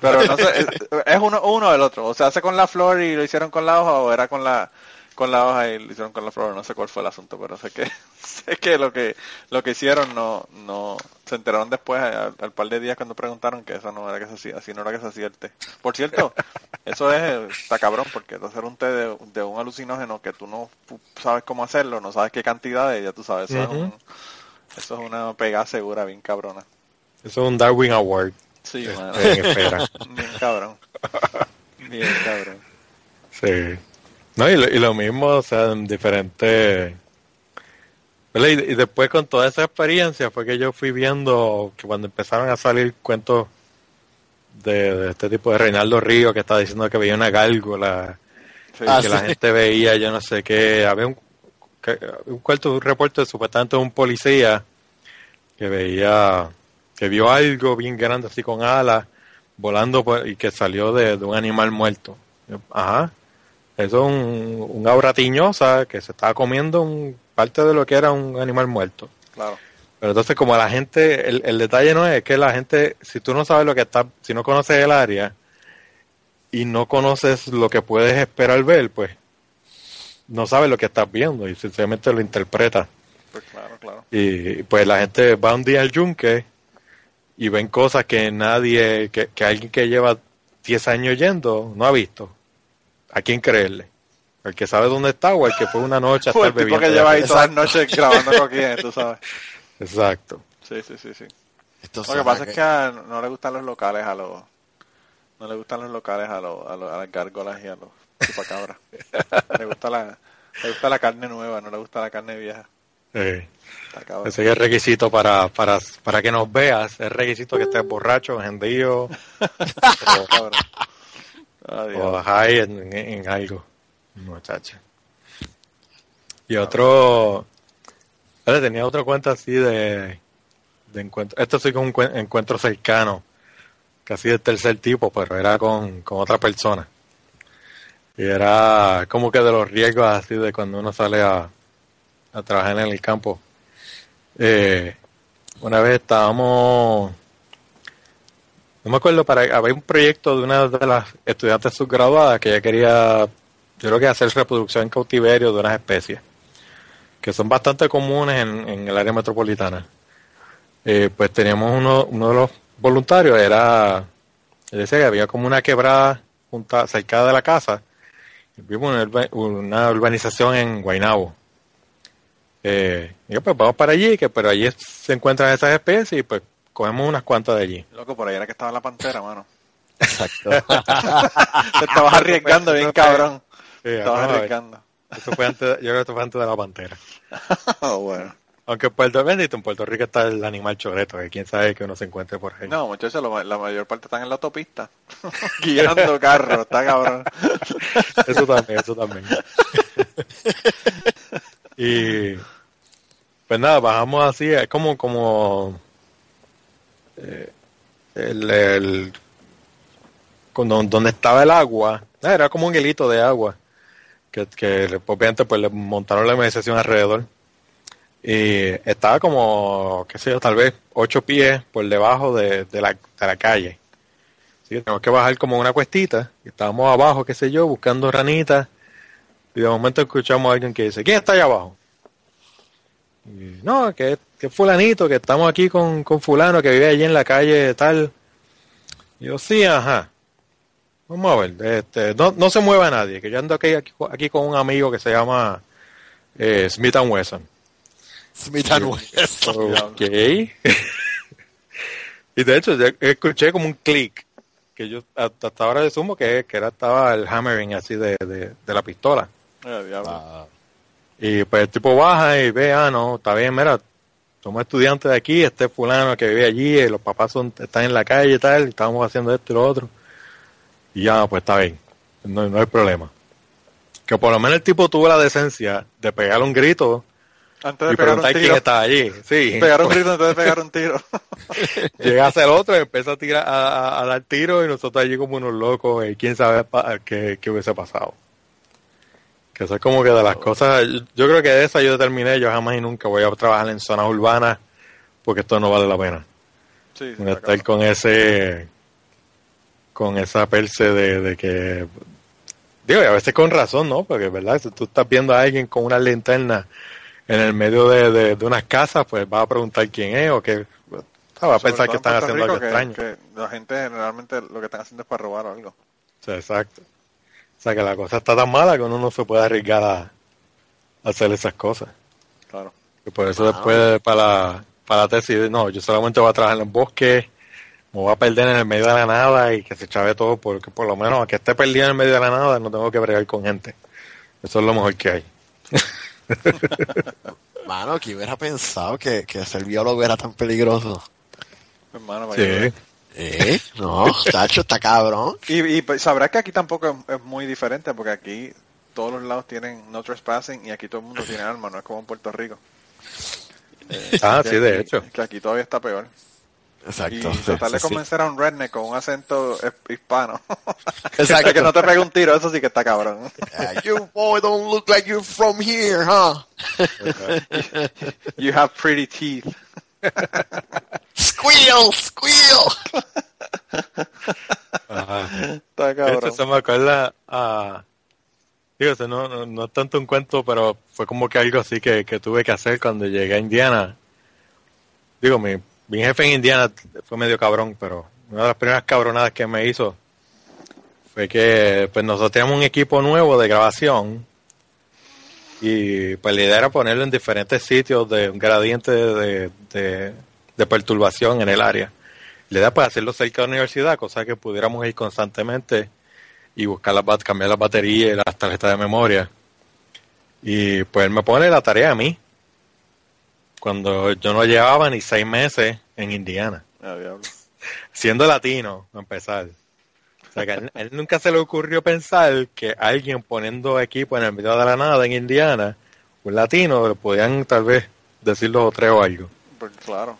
Pero no sé, es, es uno, uno del otro. O se hace con la flor y lo hicieron con la hoja o era con la con la hoja y lo hicieron con la flor. No sé cuál fue el asunto, pero sé que sé que lo que lo que hicieron no no se enteraron después al, al par de días cuando preguntaron que eso no era que se hacía, así no era que se hacía el té. Por cierto, eso es está cabrón porque hacer un té de, de un alucinógeno que tú no sabes cómo hacerlo, no sabes qué cantidades, ya tú sabes, eso, es, un- eso es una pegada segura bien cabrona. Eso es un Darwin Award Sí, mano. espera. Bien cabrón. Bien cabrón. Sí. No, y lo, y lo mismo, o sea, en diferentes... Y, y después con toda esa experiencia fue que yo fui viendo que cuando empezaron a salir cuentos de, de este tipo de Reinaldo Río que está diciendo que veía una gárgola, Sí, Ah, que sí. la gente veía, yo no sé qué, había un, que- un cuarto, un reporte de supuestamente un policía que veía, que vio algo bien grande así con alas volando por- y que salió de, de un animal muerto. Ajá. Eso es un, un aura tiñosa que se estaba comiendo un, parte de lo que era un animal muerto. claro. Pero entonces como la gente, el, el detalle no es que la gente, si tú no sabes lo que está, si no conoces el área y no conoces lo que puedes esperar ver, pues no sabes lo que estás viendo y sencillamente lo interpretas. Pues claro, claro. Y pues la gente va un día al yunque y ven cosas que nadie, que, que alguien que lleva 10 años yendo no ha visto. ¿A quién creerle? ¿El que sabe dónde está o el que fue una noche a estar el tipo bebiendo? que lleva ahí Exacto. todas las noches grabando coquines, tú sabes. Exacto. Sí, sí, sí, sí. Esto Lo que pasa es que a- no le gustan los locales a los... No le gustan los locales a, los, a, los- a las gárgolas y a los chupacabras. le, gusta la, le gusta la carne nueva, no le gusta la carne vieja. Sí. Está cabrón. Ese es el requisito para, para, para que nos veas. Es requisito que estés borracho, engendío Está cabrón. Adiós. o high en, en algo. Muchacha. Y otro. Vale, tenía otra cuenta así de, de encuentro. Esto sí con un cuen- encuentro cercano. Casi del tercer tipo, pero era con, con otra persona. Y era como que de los riesgos así de cuando uno sale a, a trabajar en el campo. Eh, una vez estábamos, no me acuerdo, para había un proyecto de una de las estudiantes subgraduadas que ella quería, yo creo que hacer reproducción en cautiverio de unas especies que son bastante comunes en, el área metropolitana. Eh, pues teníamos uno, uno de los voluntarios, era, él decía había como una quebrada junta, cerca de la casa, vimos una, una urbanización en Guaynabo. Eh, y yo, pues vamos para allí, que pero allí se encuentran esas especies y pues cogemos unas cuantas de allí. Loco, por ahí era que estaba la pantera, mano. Exacto. Te estabas arriesgando bien cabrón. Sí, Te estabas arriesgando. Eso fue antes, yo creo que esto fue antes de la pantera. Oh, bueno. Aunque en Puerto Bendito, en Puerto Rico está el animal choreto, que quién sabe que uno se encuentre por ahí. No, muchachos, la mayor parte están en la autopista. Guiando carros, está cabrón. Eso también, eso también. y pues nada, bajamos así, es como, como eh, el, don- donde estaba el agua, ah, era como un hilito de agua, que, que obviamente pues le montaron la organización alrededor. Y estaba como, qué sé yo, tal vez ocho pies por debajo de, la, de la calle. Sí, tenemos que bajar como una cuestita, y estábamos abajo, qué sé yo, buscando ranitas, y de momento escuchamos a alguien que dice, ¿quién está allá abajo? Y, no, que, que fulanito, que estamos aquí con, con fulano que vive allí en la calle tal. Y yo, sí, ajá. Vamos a ver, este, no, no se mueva nadie, que yo ando aquí, aquí, aquí con un amigo que se llama eh, Smith and Wesson. Smith and Wesson. Ok. y de hecho, yo escuché como un clic, que yo hasta, ahora asumo que, que era, estaba el hammering así de, de, de la pistola. Eh. Ah, Y pues el tipo baja y ve, ah, no, está bien, mira, somos estudiantes de aquí, este fulano que vive allí, y los papás son, están en la calle y tal, y estábamos haciendo esto y lo otro. Y ya, pues está bien, no, no hay problema. Que por lo menos el tipo tuvo la decencia de pegar un grito Antes de y pegar un preguntar quién tiro. estaba allí. Sí, Pegar un grito antes de pegar un tiro. llega hacia el otro y empieza a tirar a, a- a dar tiros y nosotros allí como unos locos y quién sabe qué, qué hubiese pasado. Eso es como que de las cosas, yo, creo que de esa yo determiné, yo jamás y nunca voy a trabajar en zonas urbanas porque esto no vale la pena. Sí, sí, Estar con ese, con esa perse de, de que, digo, y a veces con razón, ¿no? Porque, ¿verdad? Si tú estás viendo a alguien con una linterna en el medio de, de, de unas casas, pues vas a preguntar quién es o que va a Sobre pensar que están Puerto haciendo algo que- extraño. que la gente generalmente lo que están haciendo es para robar o algo. Sí, exacto. O sea, que la cosa está tan mala que uno no se puede arriesgar a, a hacer esas cosas. Claro. Y por eso después para la, para la tesis, no, yo solamente voy a trabajar en el bosque, me voy a perder en el medio de la nada y que se chave todo, porque por lo menos aunque esté perdido en el medio de la nada, no tengo que bregar con gente. Eso es lo mejor que hay. Mano, que hubiera pensado que, que ser biólogo era tan peligroso. Hermano, para Sí. Eh, no, Tacho, está cabrón. Y, y pues, sabrás que aquí tampoco es, es muy diferente, porque aquí todos los lados tienen no trespassing y aquí todo el mundo tiene armas, no es como en Puerto Rico. Ah, Que sí, de aquí- hecho. Que aquí todavía está peor. Exacto. Y tratar de sí, sí. convencer a un redneck con un acento hispano. Exacto. que no te pegue un tiro, eso sí que está cabrón. Yeah, you boy don't look like you're from here, huh? You have pretty teeth. Squeal, squeal. Ajá. Está cabrón. se me acuerda a... Digo, eso no, no, no es tanto un cuento, pero fue como que algo así que, que tuve que hacer cuando llegué a Indiana. Digo, mi, mi jefe en Indiana fue medio cabrón, pero una de las primeras cabronadas que me hizo fue que pues nosotros teníamos un equipo nuevo de grabación y pues la idea era ponerlo en diferentes sitios de un gradiente de, de, de perturbación en el área. La idea pues hacerlo cerca de la universidad, cosa que pudiéramos ir constantemente y buscar las cambiar las baterías y las tarjetas de memoria. Y pues él me pone la tarea a mí. Cuando yo no llevaba ni seis meses en Indiana. Ah. Siendo latino, a empezar. O sea que a él, él nunca se le ocurrió pensar que alguien poniendo equipo en el medio de la nada en Indiana, un latino, le podían tal vez decir los o tres o algo. Pues, claro.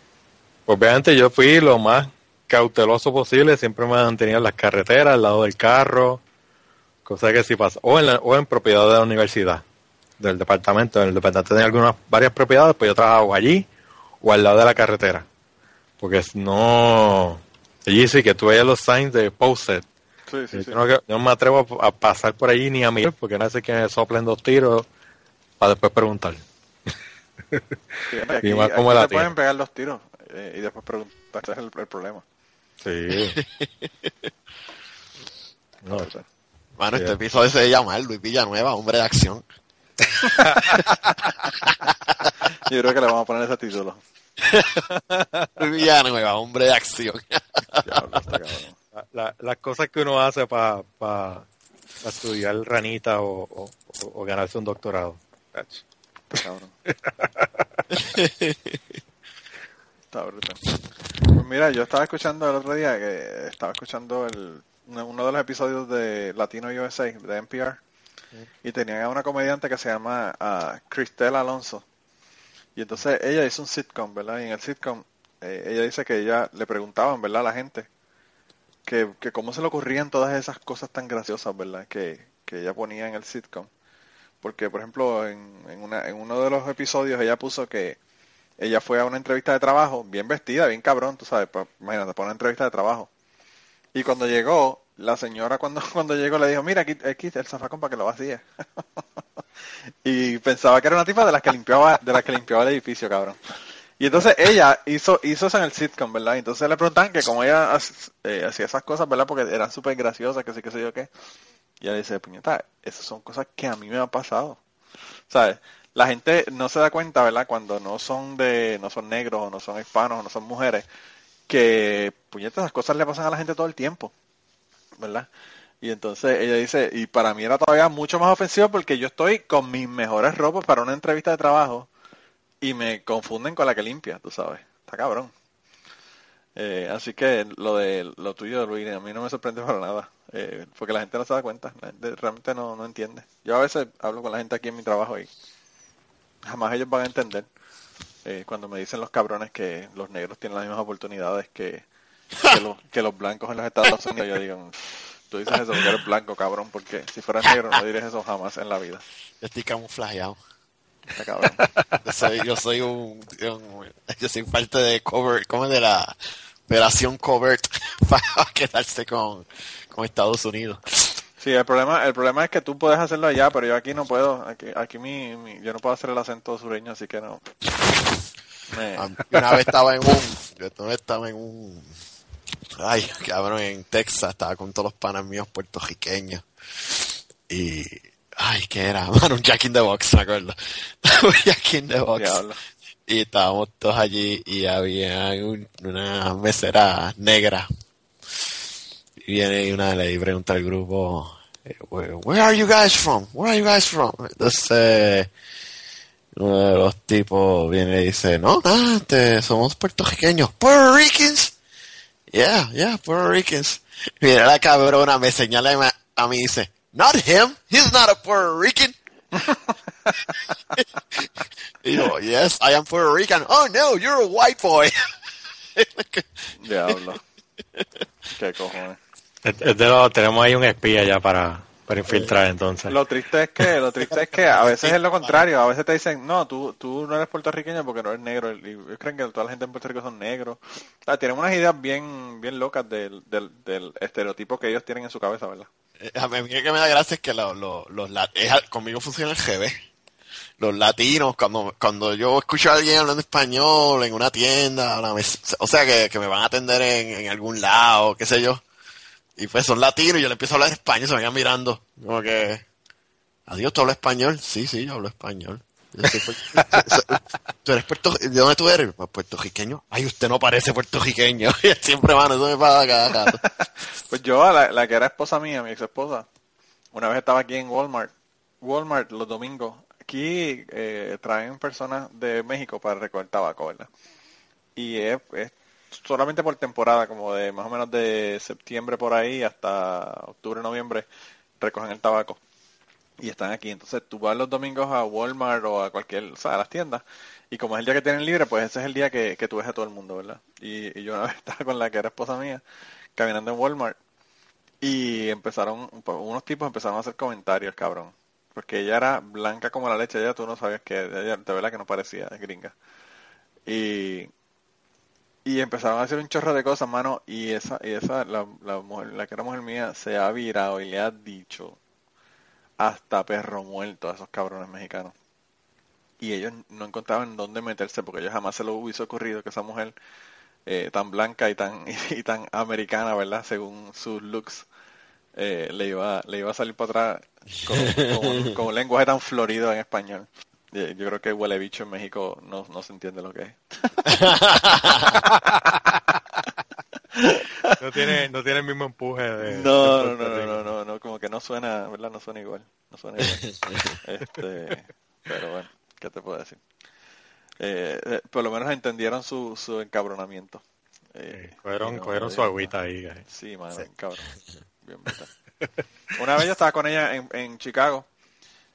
Pues, Obviamente yo fui lo más cauteloso posible, siempre me mantenía en las carreteras, al lado del carro, cosa que si pasa, o en, la- o en propiedad de la universidad, del departamento, el departamento tenía algunas, varias propiedades, pues yo trabajo allí o al lado de la carretera, porque no, allí sí que tú veías los signs de posted, Sí, sí, sí. yo, no, yo no me atrevo a, a pasar por allí ni a mirar, porque no sé que me soplen dos tiros para después preguntar. Sí, Y más como la te pueden pegar los tiros eh, y después preguntar, ese es el, el problema. Sí. No, Mano, este Sí. episodio se debe llamar Luis Villanueva, hombre de acción. Yo creo que le vamos a poner ese título. Luis Villanueva, hombre de acción. Cabrón. La- la- las cosas que uno hace para estudiar ranita o, o- o ganarse un doctorado. Está cabrón. Pues mira, yo estaba escuchando el otro día que estaba escuchando el, uno de los episodios de Latino USA de NPR y tenían a una comediante que se llama ah, Cristel Alonso y entonces ella hizo un sitcom, ¿verdad? Y en el sitcom eh, ella dice que ella le preguntaban, ¿verdad? A la gente que, que cómo se le ocurrían todas esas cosas tan graciosas, ¿verdad? Que, que ella ponía en el sitcom. Porque, por ejemplo, en, en, una, en uno de los episodios ella puso que ella fue a una entrevista de trabajo, bien vestida, bien cabrón, tú sabes, pa- imagínate, para una entrevista de trabajo. Y cuando llegó, la señora cuando, cuando llegó le dijo, mira, aquí, aquí el zafacón para que lo vacíe. y pensaba que era una tipa de las que limpiaba, de las que limpiaba el edificio, cabrón. Y entonces ella hizo, hizo eso en el sitcom, ¿verdad? Entonces le preguntan que como ella eh, hacía esas cosas, ¿verdad? Porque eran súper graciosas, que sí, que sé yo qué. Y ella dice, puñeta, esas son cosas que a mí me han pasado. ¿Sabes? La gente no se da cuenta, ¿verdad? Cuando no son de, no son negros, o no son hispanos, o no son mujeres, que, puñeta, esas cosas le pasan a la gente todo el tiempo. ¿Verdad? Y entonces ella dice, y para mí era todavía mucho más ofensivo porque yo estoy con mis mejores ropas para una entrevista de trabajo y me confunden con la que limpia, tú sabes. Está cabrón. Eh, así que lo de lo tuyo Luis, a mí no me sorprende para nada, eh, porque la gente no se da cuenta, la gente realmente no, no entiende. Yo a veces hablo con la gente aquí en mi trabajo y jamás ellos van a entender eh, cuando me dicen los cabrones que los negros tienen las mismas oportunidades que, que, los, que los blancos en los Estados Unidos. Yo digo, tú dices eso porque eres blanco, cabrón, porque si fueras negro no dirías eso jamás en la vida. Yo estoy camuflajeado. Está cabrón. Yo soy, yo soy un, un- yo soy parte de cover, como de la operación covert para quedarse con, con Estados Unidos. Sí, el problema, el problema es que tú puedes hacerlo allá, pero yo aquí no puedo. Aquí, aquí mi, mi- yo no puedo hacer el acento sureño, así que no. Me- Una vez estaba en un, yo una vez estaba en un, ay, cabrón, en Texas, estaba con todos los panas míos puertorriqueños. Y, ay, ¿qué era? Mano, un Jack in the Box, me acuerdo. un Jack in the Box. Diablo. Y estábamos todos allí y había un- una mesera negra. Y viene una le pregunta al grupo, eh, where, are you guys from? Where are you guys from? Entonces, uno de los tipos viene y dice, no, nada, este, somos puertorriqueños. Puerto Ricans. Yeah, yeah, Puerto Ricans. Mira la cabrona, me señala a mí y dice, Not him, he's not a Puerto Rican. y yo, yes, I am Puerto Rican. Oh no, you're a white boy. Diablo. Qué cojones. Lo- tenemos ahí un espía ya para, para infiltrar entonces. Lo triste es que, lo triste es que a veces es lo contrario, a veces te dicen, no, tú, tú no eres puertorriqueño porque no eres negro, y ellos creen que toda la gente en Puerto Rico son negros. O sea, tienen unas ideas bien, bien locas del, del, del estereotipo que ellos tienen en su cabeza, ¿verdad? a mí lo que me da gracia es que lo- lo- los es al- conmigo funciona el GB. Los latinos, cuando, cuando yo escucho a alguien hablando español en una tienda, una mes- o sea, que, que me van a atender en, en algún lado, qué sé yo, y pues son latinos y yo le empiezo a hablar español, se me quedan mirando, como que, adiós, ¿tú hablas español? Sí, sí, yo hablo español. ¿Tú eres puerto, ¿De dónde tú eres? Pues puertorriqueño. Ay, usted no parece puertorriqueño. Siempre, mano, eso me pasa cada rato. Pues yo, la, la que era esposa mía, mi ex esposa, una vez estaba aquí en Walmart, Walmart los domingos, aquí eh, traen personas de México para recoger tabaco, ¿verdad? Y es, es solamente por temporada, como de más o menos de septiembre por ahí hasta octubre, noviembre, recogen el tabaco. Y están aquí, entonces tú vas los domingos a Walmart o a cualquier, o sea, a las tiendas, y como es el día que tienen libre, pues ese es el día que, que tú ves a todo el mundo, ¿verdad? Y, yo una vez estaba con la que era esposa mía, caminando en Walmart, y empezaron, unos tipos empezaron a hacer comentarios, cabrón. Porque ella era blanca como la leche, ella tú no sabías que, ella de verdad que no parecía gringa. Y, y empezaron a hacer un chorro de cosas, mano, y esa, y esa, la, la mujer, la que era mujer mía, se ha virado y le ha dicho hasta perro muerto a esos cabrones mexicanos. Y ellos no encontraban dónde meterse porque ellos jamás se lo hubiese ocurrido que esa mujer eh, tan blanca y tan y tan americana, ¿verdad? Según sus looks, eh, le iba le iba a salir para atrás con, con un, con un lenguaje tan florido en español. Eh, Yo creo que huele bicho en México no, no se entiende lo que es. No tiene, no tiene el mismo empuje de... No, de no, no, no, no, no, como que no suena, ¿verdad? No suena igual, no suena igual. Este, pero bueno, ¿qué te puedo decir? Eh, eh, por lo menos entendieron su, su encabronamiento. Eh, Sí, Cogieron, y no- cogieron su agüita ahí. eh. Sí, mano, bien cabrón. Bien brutal. Una vez yo estaba con ella en, en Chicago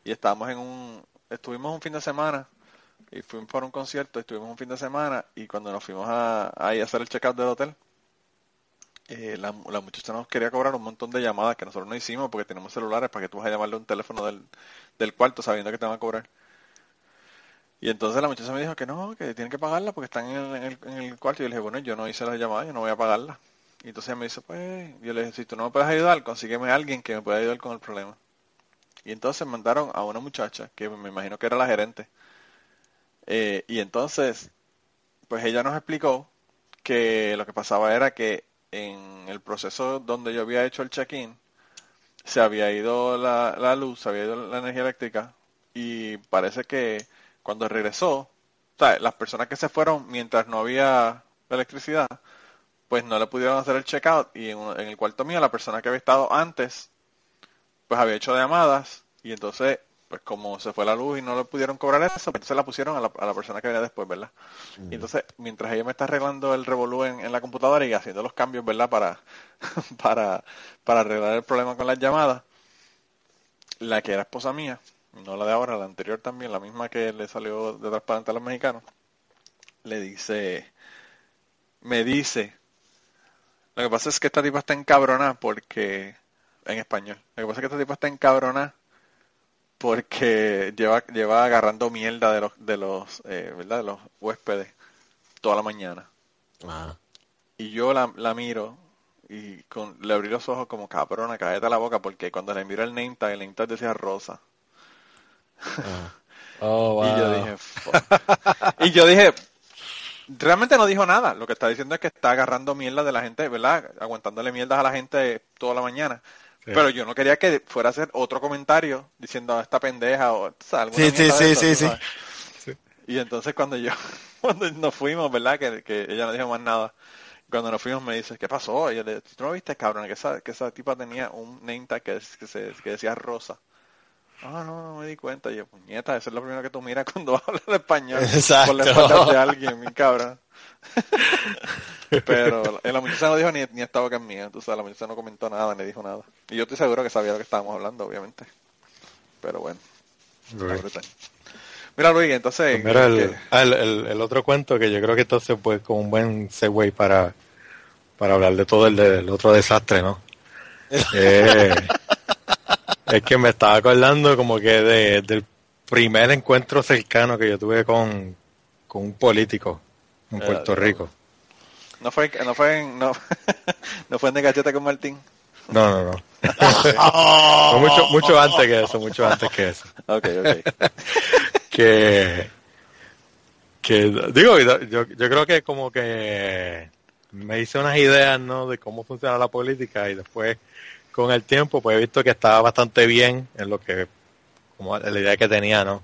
y estábamos en un, estuvimos un fin de semana y fuimos para un concierto, estuvimos un fin de semana y cuando nos fuimos a, a hacer el check-out del hotel, eh, la, la muchacha nos quería cobrar un montón de llamadas que nosotros no hicimos porque tenemos celulares para que tú vas a llamarle un teléfono del, del cuarto sabiendo que te van a cobrar. Y entonces la muchacha me dijo que no, que tienen que pagarla porque están en el, en el, cuarto. Y yo le dije, bueno, yo no hice las llamadas, yo no voy a pagarla. Y entonces me dice, pues, yo le dije, si tú no me puedes ayudar, consígueme a alguien que me pueda ayudar con el problema. Y entonces mandaron a una muchacha, que me imagino que era la gerente. Eh, y entonces, pues ella nos explicó que lo que pasaba era que en el proceso donde yo había hecho el check-in, se había ido la, la luz, se había ido la energía eléctrica y parece que cuando regresó, las personas que se fueron mientras no había electricidad, pues no le pudieron hacer el checkout y en, en el cuarto mío la persona que había estado antes, pues había hecho llamadas y entonces, pues como se fue la luz y no le pudieron cobrar eso, pues entonces la pusieron a la, a la persona que venía después, ¿verdad? Y entonces, mientras ella me está arreglando el revolú en, en la computadora y haciendo los cambios, ¿verdad? Para, para, para arreglar el problema con las llamadas, la que era esposa mía, no la de ahora, la anterior también, la misma que le salió de transparente a los mexicanos, le dice, me dice, lo que pasa es que esta tipa está encabronada porque, en español, lo que pasa es que esta tipa está encabronada porque lleva, lleva agarrando mierda de los, de los, eh, ¿verdad? De los huéspedes toda la mañana. Ah. Y yo la, la miro y con, le abrí los ojos como cabrona, cállate la boca, porque cuando le miro el name tag, el name tag decía rosa. Oh, Y yo wow. dije, y yo dije, realmente no dijo nada. Lo que está diciendo es que está agarrando mierda de la gente, ¿verdad? Aguantándole mierdas a la gente toda la mañana. Pero yo no quería que fuera a hacer otro comentario diciendo "Ah, esta pendeja o ¿sabes? Sí, sí, mierda de sí, eso, sí, tú sí. sabes. Y entonces cuando yo, cuando nos fuimos, ¿verdad? Que, que ella no dijo más nada. Cuando nos fuimos me dice, ¿qué pasó? Y yo le dije, ¿tú no viste, cabrón? Que esa, que esa tipa tenía un name tag que, que, se, que decía Rosa. Ah, no, no me di cuenta. Yo, puñeta, eso es lo primero que tú miras cuando hablas español. Exacto. Por la espalda de alguien, mi cabrón. Pero eh, la muchacha no dijo ni, ni esta boca es mía, tú sabes, la muchacha no comentó nada, ni dijo nada. Y yo estoy seguro que sabía lo que estábamos hablando, obviamente. Pero bueno. Mira Luis, entonces... Pues mira, ah, el, el- el otro cuento que yo creo que entonces pues como un buen segue para, para hablar de todo el del otro desastre, ¿no? Eh, es que me estaba acordando como que de- del primer encuentro cercano que yo tuve con, con un político en Eh, Puerto. Rico. No fue, no fue, en- no, no fue en con Martín. No, no, no. Fue mucho, mucho antes que eso, mucho antes que eso. Ok, ok. que que digo yo, yo creo que como que me hice unas ideas no de cómo funciona la política y después con el tiempo pues he visto que estaba bastante bien en lo que como la idea que tenía no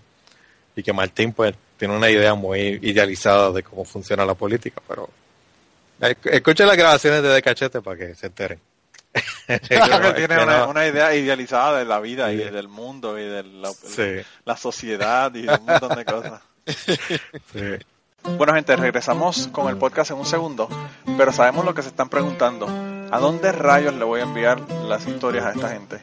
y que Martín pues tiene una idea muy idealizada de cómo funciona la política pero escuchen las grabaciones de De Cachete para que se enteren que tiene una, una idea idealizada de la vida y Sí. del mundo y de la, Sí. la sociedad y de un montón de cosas. Sí. Bueno, gente, regresamos con el podcast en un segundo, pero sabemos lo que se están preguntando. ¿A dónde rayos le voy a enviar las historias a esta gente?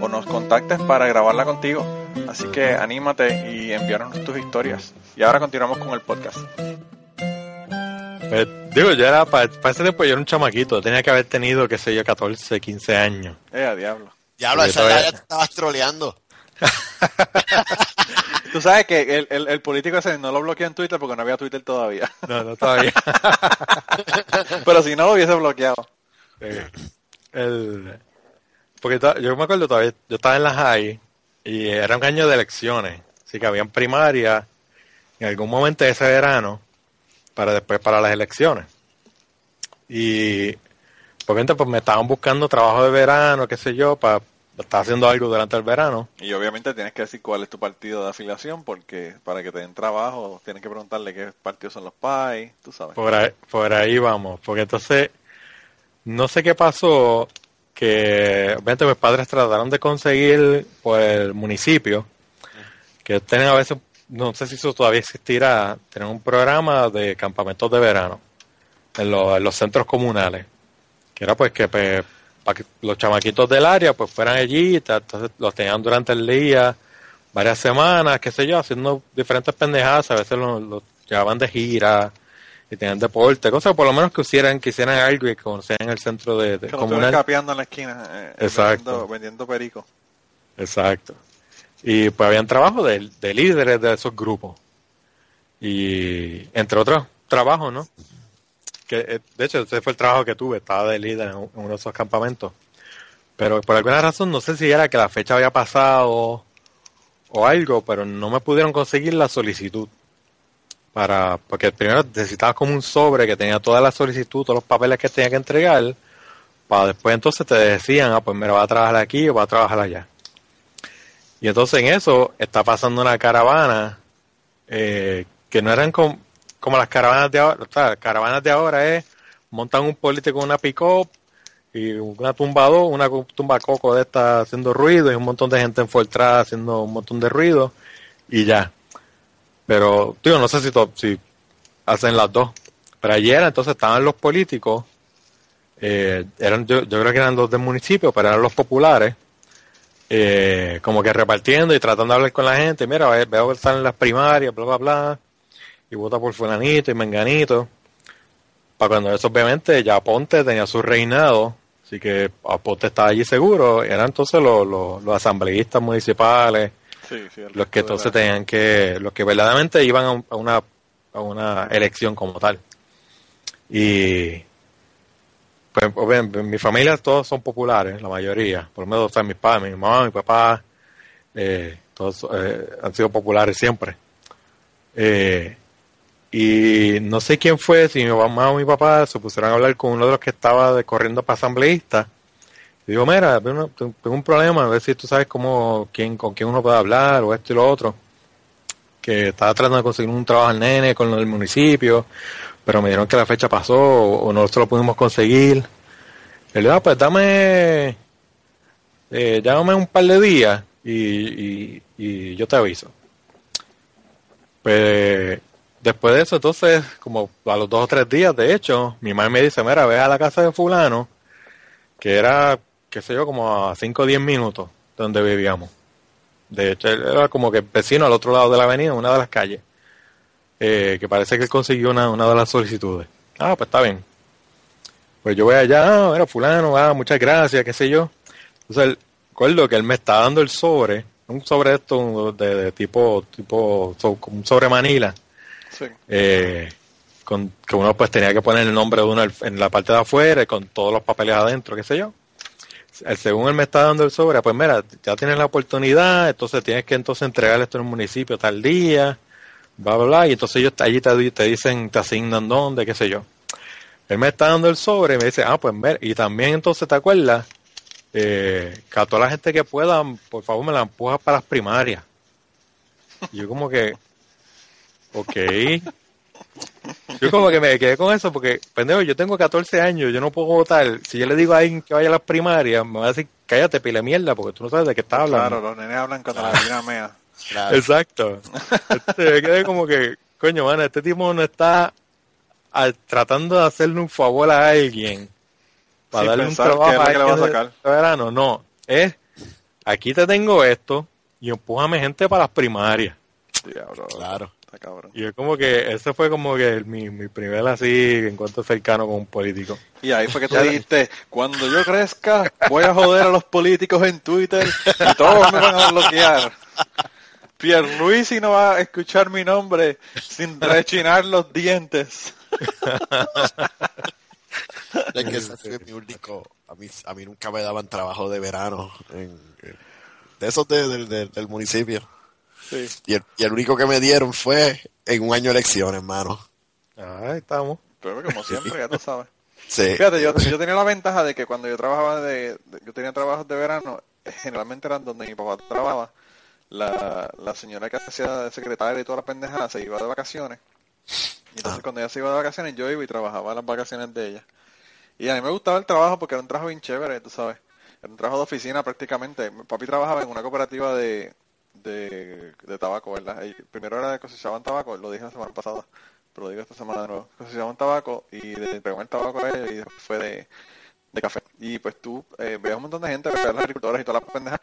o nos contactes para grabarla contigo. Así que anímate y envíanos tus historias. Y ahora continuamos con el podcast. Pues, digo, yo era, para, ese tiempo yo era un chamaquito, tenía que haber tenido, qué sé yo, 14, 15 años. Eh, a diablo. Diablo, Sí, esa todavía- edad ya te estabas troleando. Tú sabes que el, el, el político ese no lo bloqueó en Twitter porque no había Twitter todavía. No, no todavía. Pero si no lo hubiese bloqueado. Eh, el, porque yo me acuerdo todavía, yo estaba en la high y era un año de elecciones, así que habían primarias en algún momento de ese verano para después para las elecciones. Y obviamente pues me estaban buscando trabajo de verano, qué sé yo, para estar haciendo algo durante el verano. Y obviamente tienes que decir cuál es tu partido de afiliación porque para que te den trabajo tienes que preguntarle qué partidos son los PAI, tú sabes. Por ahí, por ahí vamos, porque entonces no sé qué pasó, que obviamente mis padres trataron de conseguir por el municipio, que tienen a veces, no sé si eso todavía existirá, tienen un programa de campamentos de verano en, los- en los centros comunales, que era pues que pues, para que los chamaquitos del área pues fueran allí, entonces los tenían durante el día, varias semanas, qué sé yo, haciendo diferentes pendejadas, a veces los, los llevaban de gira y tenían deporte, cosas por lo menos que hicieran, que hicieran algo y que conocieran el centro de, de Que comunal. capeando en la esquina, eh, Exacto. Vendiendo, vendiendo perico. Exacto. Y pues habían trabajo de, de líderes de esos grupos. Y entre otros trabajos, ¿no? Que eh, de hecho ese fue el trabajo que tuve, estaba de líder en uno de esos campamentos. Pero por alguna razón, no sé si era que la fecha había pasado o algo, pero no me pudieron conseguir la solicitud. Para, porque primero necesitaba como un sobre que tenía toda la solicitud, todos los papeles que tenía que entregar, para después entonces te decían, ah, pues mira, va a trabajar aquí o va a trabajar allá. Y entonces en eso está pasando una caravana eh, que no eran com- como las caravanas de ahora. O sea, las caravanas de ahora es montan un político con una pick-up y una tumbado, una tumba coco de esta haciendo ruido y un montón de gente enfoltrada haciendo un montón de ruido y ya. Pero, tío, no sé si, si hacen las dos. Pero ayer entonces estaban los políticos, eh, eran yo, yo creo que eran los del municipio, pero eran los populares, eh, como que repartiendo y tratando de hablar con la gente. Mira, ve- veo que están en las primarias, bla, bla, bla, y vota por fulanito y menganito. Para cuando eso, obviamente, ya Ponte tenía su reinado, así que Ponte estaba allí seguro. Eran entonces los, los, los asambleístas municipales, Sí, sí, el los que entonces la- tenían que, los que verdaderamente iban a, un- a una, a una elección como tal. Y pues obviamente, en mi familia todos son populares, la mayoría, por lo menos o sea, mis padres, mi mamá, mi papá, eh, todos eh, han sido populares siempre. Eh, Y no sé quién fue, si mi mamá o mi papá se pusieron a hablar con uno de los que estaba de- corriendo para asambleísta. Digo, mira, tengo un problema, a ver si tú sabes cómo, quién, con quién uno puede hablar o esto y lo otro. Que estaba tratando de conseguir un trabajo al nene con del municipio, pero me dijeron que la fecha pasó o, o no se lo pudimos conseguir. Le digo, ah, pues dame, eh, llámame un par de días y, y, y yo te aviso. Pues después de eso, entonces, como a los dos o tres días, de hecho, mi madre me dice, mira, ve a la casa de fulano, que era, qué sé yo, como a 5 o 10 minutos de donde vivíamos. De hecho, él era como que vecino al otro lado de la avenida, en una de las calles. Eh, que parece que él consiguió una, una de las solicitudes. Ah, pues está bien. Pues yo voy allá, ah, era fulano, ah, muchas gracias, qué sé yo. Entonces, recuerdo que él me está dando el sobre, un sobre de esto de, de tipo, tipo, so- un sobre manila, Sí. eh, con, que uno pues tenía que poner el nombre de uno en la parte de afuera y con todos los papeles adentro, qué sé yo. El, según él me está dando el sobre, pues mira, ya tienes la oportunidad, entonces tienes que entonces entregar esto en un municipio tal día, bla, bla, bla, y entonces ellos allí te, di- te dicen, te asignan dónde, qué sé yo. Él me está dando el sobre y me dice, ah, pues ver, y también entonces te acuerdas eh, que a toda la gente que pueda, por favor me la empujas para las primarias. Yo como que, ok. Yo como que me quedé con eso porque, pendejo, yo tengo 14 años, yo no puedo votar. Si yo le digo a alguien que vaya a las primarias, me va a decir, cállate, pile mierda, porque tú no sabes de qué estás hablando. Claro, los nenes hablan cuando la gallina mea. Claro. Exacto. Este, me quedé como que, coño, mano, este tipo no está a- tratando de hacerle un favor a alguien para Sin darle un trabajo que le va a alguien sacar. de verano. No, es, aquí te tengo esto y empújame gente para las primarias. Diablo, Claro. Está cabrón. Y es como que, ese fue como que mi, mi primer así encuentro cercano con un político. Y ahí fue que tú dijiste, cuando yo crezca, voy a joder a los políticos en Twitter y todos me van a bloquear. Pierluisi no va a escuchar mi nombre sin rechinar los dientes. Es que ese fue mi único. A mí, a mí nunca me daban trabajo de verano. en- en- de esos de- del municipio. Sí. Y el, y el único que me dieron fue en un año de elecciones, hermano. Ahí estamos. Pero como siempre, ya tú sabes. Sí. Fíjate, yo, yo tenía la ventaja de que cuando yo trabajaba de, de- yo tenía trabajos de verano, generalmente eran donde mi papá trabajaba. La, la señora que hacía de secretaria y toda la pendejada se iba de vacaciones. Y entonces cuando ella se iba de vacaciones, yo iba y trabajaba las vacaciones de ella. Y a mí me gustaba el trabajo porque era un trabajo bien chévere, tú sabes. Era un trabajo de oficina prácticamente. Mi papi trabajaba en una cooperativa de, de, tabaco, ¿verdad? Primero era cosechaban tabaco, lo dije la semana pasada, pero lo digo esta semana de nuevo. Cosechaban tabaco y de el tabaco a ellos y después fue de, café. Y pues tú eh, veías un montón de gente, veías los agricultores y todas las pendejas.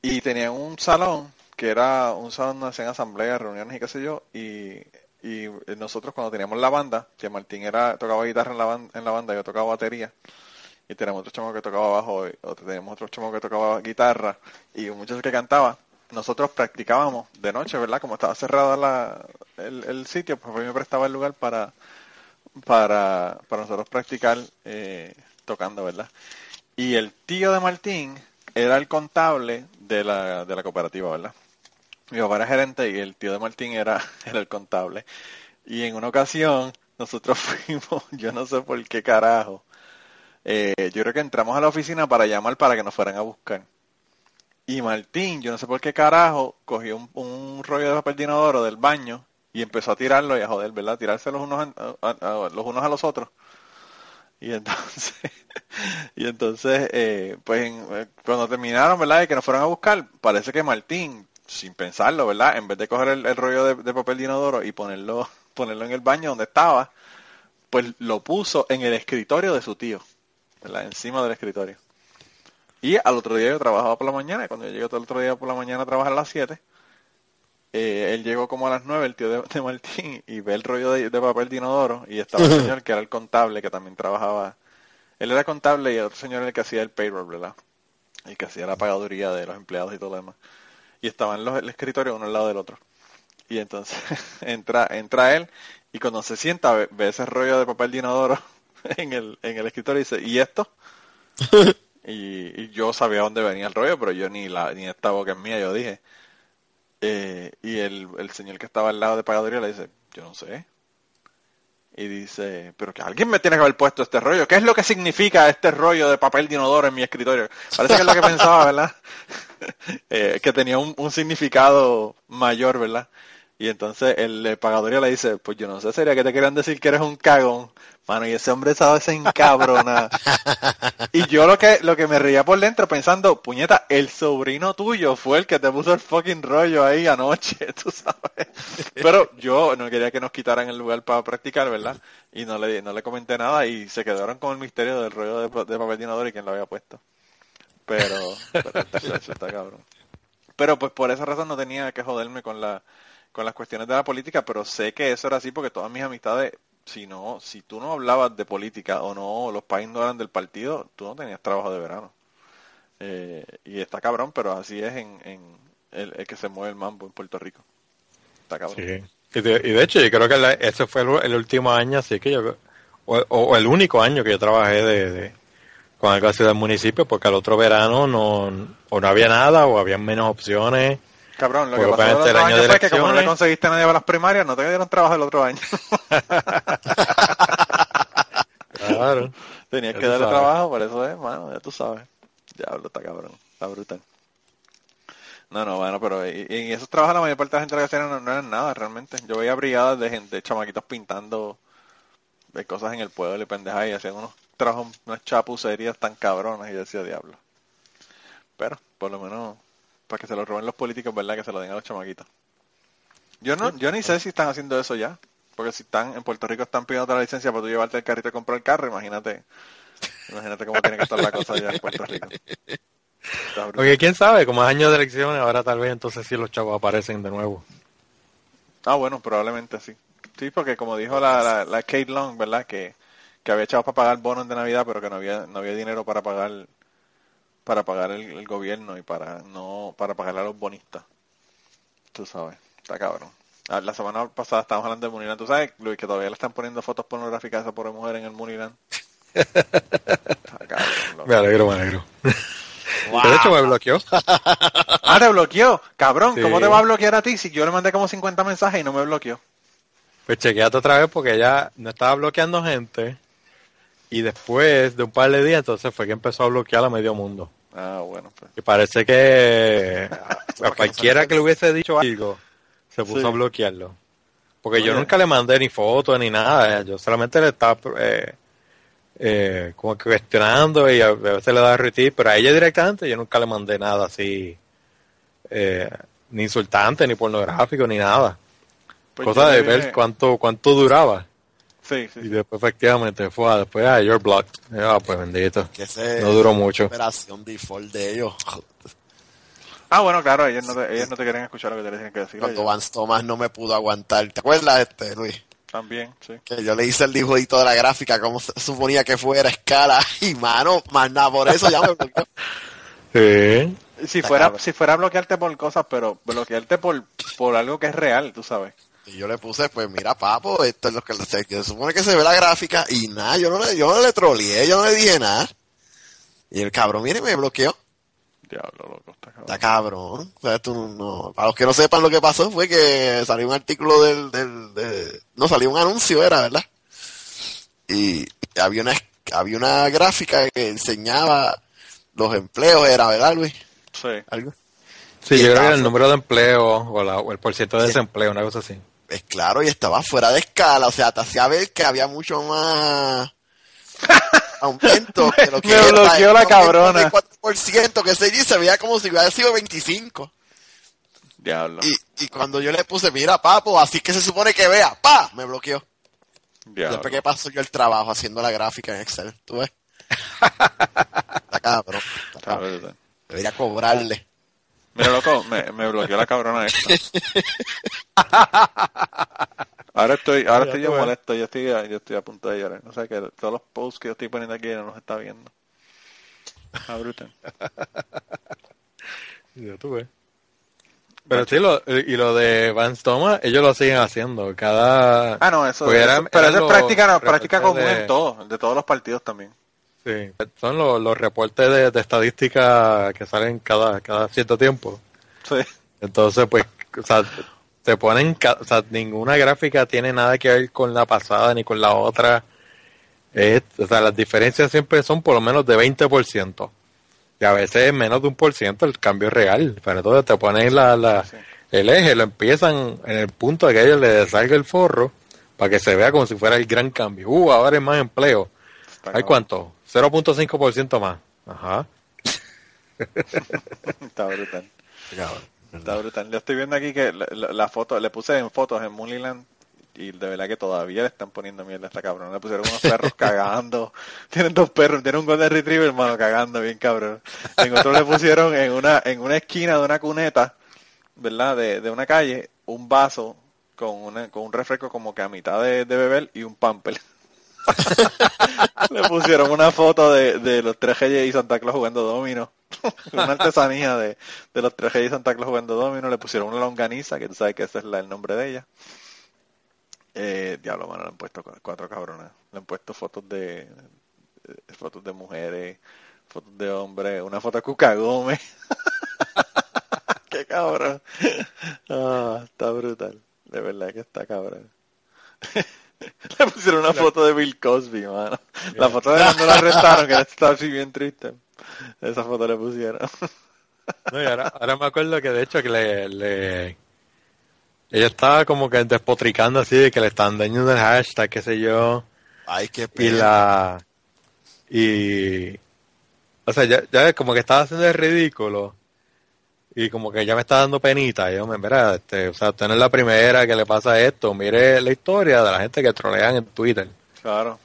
Y tenían un salón que era un salón donde hacían asambleas, reuniones y qué sé yo. Y, y nosotros cuando teníamos la banda, que Martín era tocaba guitarra en la, ban- en la banda, yo tocaba batería. Y teníamos otro chamo que tocaba bajo, y teníamos otro chamo que tocaba guitarra y un muchacho que cantaba. Nosotros practicábamos de noche, ¿verdad? Como estaba cerrado la, el, el sitio, pues a mí me prestaba el lugar para, para, para nosotros practicar eh, tocando, ¿verdad? Y el tío de Martín era el contable de la, de la cooperativa, ¿verdad? Mi papá era gerente y el tío de Martín era, era el contable. Y en una ocasión nosotros fuimos, yo no sé por qué carajo, eh, yo creo que entramos a la oficina para llamar para que nos fueran a buscar. Y Martín, yo no sé por qué carajo, cogió un, rollo de papel de inodoro del baño y empezó a tirarlo y a joder, ¿verdad? Tirarse los unos a, a- los unos a los otros. Y entonces, y entonces, eh, pues eh, cuando terminaron, ¿verdad? De que nos fueron a buscar, parece que Martín, sin pensarlo, ¿verdad? En vez de coger el, rollo de, de papel de inodoro y ponerlo, ponerlo en el baño donde estaba, pues lo puso en el escritorio de su tío, ¿verdad? Encima del escritorio. Y al otro día yo trabajaba por la mañana, y cuando yo llegué todo el otro día por la mañana a trabajar a las 7, eh, él llegó como a las 9, el tío de, de Martín, y ve el rollo de, de papel de inodoro, y estaba el señor que era el contable, que también trabajaba, él era contable y el otro señor era el que hacía el payroll, ¿verdad? El que hacía la pagaduría de los empleados y todo lo demás. Y estaban los el escritorio uno al lado del otro. Y entonces entra, entra él, y cuando se sienta ve, ve ese rollo de papel de inodoro en el, en el escritorio y dice, ¿y esto? Y, y yo sabía dónde venía el rollo, pero yo ni la ni esta boca es mía, yo dije. Eh, y el, el señor que estaba al lado de pagaduría le dice, yo no sé. y dice, pero que alguien me tiene que haber puesto este rollo. ¿Qué es lo que significa este rollo de papel de inodoro en mi escritorio? Parece que es lo que pensaba, ¿verdad? Eh, que tenía un, un significado mayor, ¿verdad? Y entonces el, pagadorio le dice, pues yo no sé, sería que te quieran decir que eres un cagón. Mano, y ese hombre sabe se encabrona. y yo lo que, lo que me reía por dentro pensando, puñeta, el sobrino tuyo fue el que te puso el fucking rollo ahí anoche, tú sabes. Pero yo no quería que nos quitaran el lugar para practicar, ¿verdad? Y no le, no le comenté nada y se quedaron con el misterio del rollo de, de papel de inodoro y quién lo había puesto. Pero, pero está, está cabrón. Pero pues por esa razón no tenía que joderme con la, con las cuestiones de la política, pero sé que eso era así porque todas mis amistades, si no, si tú no hablabas de política o no, los países no eran del partido, tú no tenías trabajo de verano. Eh, y está cabrón, pero así es en, en el, el que se mueve el mambo en Puerto Rico. Está cabrón. Sí. Y de, hecho, yo creo que ese fue el, último año, así que yo, o, el único año que yo trabajé de, de- con algo así del municipio, porque al otro verano no, o no había nada, o había menos opciones. Cabrón, lo que Porque pasó el obviamente otro año año de fue que como no le conseguiste a nadie para las primarias, no te dieron trabajo el otro año. Claro. Tenías Ya que darle sabes. trabajo, por eso es, mano, ya tú sabes. Diablo, está cabrón, está brutal. No, no, bueno, pero y, y en esos trabajos la mayor parte de la gente lo que hacía no, no eran nada realmente. Yo veía brigadas de gente, de chamaquitos pintando de cosas en el pueblo y pendejas y hacían unos trabajos, unas chapucerías tan cabronas y yo decía diablo. Pero, por lo menos, para que se lo roben los políticos, ¿verdad? Que se lo den a los chamaquitos. Yo no, yo ni sé si están haciendo eso ya. Porque si están, en Puerto Rico están pidiendo la licencia para tú llevarte el carrito y comprar el carro, imagínate. Imagínate cómo tiene que estar la cosa allá en Puerto Rico. Porque quién sabe, como es año de elecciones, ahora tal vez entonces sí los chavos aparecen de nuevo. Ah, bueno, probablemente sí. Sí, porque como dijo la, la, la Kate Long, ¿verdad? Que, que había echado para pagar bonos de Navidad, pero que no había, no había dinero para pagar para pagar el, el gobierno y para no para pagarle a los bonistas. Tú sabes, está cabrón. Ah, La semana pasada estábamos hablando de Muniland. ¿Tú sabes, Luis, que todavía le están poniendo fotos pornográficas a esa pobre mujer en el Muniland? Cabrón. Me alegro, me alegro. De hecho me bloqueó. Ah, te bloqueó. Cabrón, ¿cómo Sí. te va a bloquear a ti si yo le mandé como 50 mensajes y no me bloqueó? Pues chequeate otra vez porque ella no estaba bloqueando gente. Y después de un par de días, entonces fue que empezó a bloquear a medio mundo. Ah, bueno, pues. Y parece que a cualquiera que le hubiese dicho algo, se puso Sí. a bloquearlo. Porque yo nunca le mandé ni fotos ni nada. Yo solamente le estaba eh, eh, como que cuestionando y a veces le daba retweet, pero a ella directamente yo nunca le mandé nada así, eh, ni insultante, ni pornográfico, ni nada. Pues Cosa de ver cuánto cuánto duraba. Sí, sí, Y sí. después efectivamente fue, a- después, ah, you're blocked. Yo, Ah, pues bendito. No duró mucho. operación default de ellos. Ah, bueno, claro, ellos no te, ellos no te quieren escuchar lo que te tienen que decir. Cuando ellos. Vance Thomas no me pudo aguantar. ¿Te acuerdas, este, Luis? También, sí. Que yo le hice el dibujito de la gráfica, como se suponía que fuera escala. Y mano, más nada, por eso ya me bloqueó. Sí. Si fuera, si fuera a bloquearte por cosas, pero bloquearte por, por algo que es real, tú sabes. Y yo le puse, pues mira, papo, esto es lo que se, que se supone que se ve la gráfica. Y nada, yo no le, yo no le troleé, yo no le dije nada. Y el cabrón, mire, me bloqueó. Diablo, loco, está cabrón. Está cabrón. O sea, tú no- para los que no sepan lo que pasó fue que salió un artículo del, del de- no salió un anuncio era, ¿verdad? Y había una había una gráfica que enseñaba los empleos era, ¿verdad, Luis? Sí. Algo. Sí, Y yo creo que el número de empleo o, la- o el porcentaje de Sí. desempleo, una cosa así. Es claro, y estaba fuera de escala, o sea, te hacía ver que había mucho más aumento que lo que Me era, bloqueó la cabrona. de 4% que se y se veía como si hubiera sido 25. Diablo. Y, y cuando yo le puse, mira, papo, así que se supone que vea, pa, me bloqueó. Diablo. Después que paso yo el trabajo haciendo la gráfica en Excel, ¿tú ves? Está cabrón. está cabrón. Debería cobrarle. Mira, loco, me, me bloqueó la cabrona esta. Ahora estoy, ahora estoy yo molesto, yo estoy, yo estoy a punto de llorar. No sé que todos los posts que yo estoy poniendo aquí no nos está viendo. Está brutal. Ya tú ves. Pero sí, lo, y lo de Vance Thomas, ellos lo siguen haciendo. Cada. Ah, no, eso, pero eso es práctica, no, práctica común de- en todo, de todos los partidos también. Sí, son los, los reportes de, de estadística que salen cada, cada cierto tiempo. Sí. Entonces, pues, o sea, te ponen, o sea, ninguna gráfica tiene nada que ver con la pasada ni con la otra. Es- o sea, las diferencias siempre son por lo menos de 20%. Y a veces es menos de un por ciento el cambio real. Pero entonces te ponen la, la, Sí. el eje, lo empiezan en el punto de que a ellos les salga el forro para que se vea como si fuera el gran cambio. Uh, ahora hay más empleo. ¿Hay cuánto? 0.5% más. Ajá. Está brutal. Cabrón. Está brutal. Yo estoy viendo aquí que la, la- la foto, le puse en fotos en Mooneyland y de verdad que todavía le están poniendo mierda a esta cabrón. Le pusieron unos perros cagando. Tienen dos perros, tienen un Golden Retriever, hermano, cagando bien cabrón. En otro le pusieron en una, en una esquina de una cuneta, ¿verdad? De, de una calle, un vaso con, una, con un refresco como que a mitad de, de beber y un pamper. le pusieron una foto de, de los tres reyes y Santa Claus jugando domino. una artesanía de, de los tres reyes y Santa Claus jugando domino. Le pusieron una longaniza, que tú sabes que ese es el nombre de ella. Eh, diablo, mano, le han puesto cu- cuatro cabronas. Le han puesto fotos de, eh, fotos de mujeres, fotos de hombres, una foto de Cuca Gómez. Qué cabrón. Ah, está brutal. De verdad que está cabrón. Le pusieron una foto de Bill Cosby, mano. La foto de cuando lo arrestaron, que estaba así bien triste. Esa foto le pusieron. No, y ahora, ahora me acuerdo que de hecho que le, le- ella estaba como que despotricando así de que le estaban dañando el hashtag, qué sé yo, Ay, qué y pena. la y o sea ya, ya como que estaba haciendo el ridículo y como que ya me está dando penita y yo me mira este o sea usted no es la primera que le pasa esto mire la historia de la gente que trolean en Twitter Claro.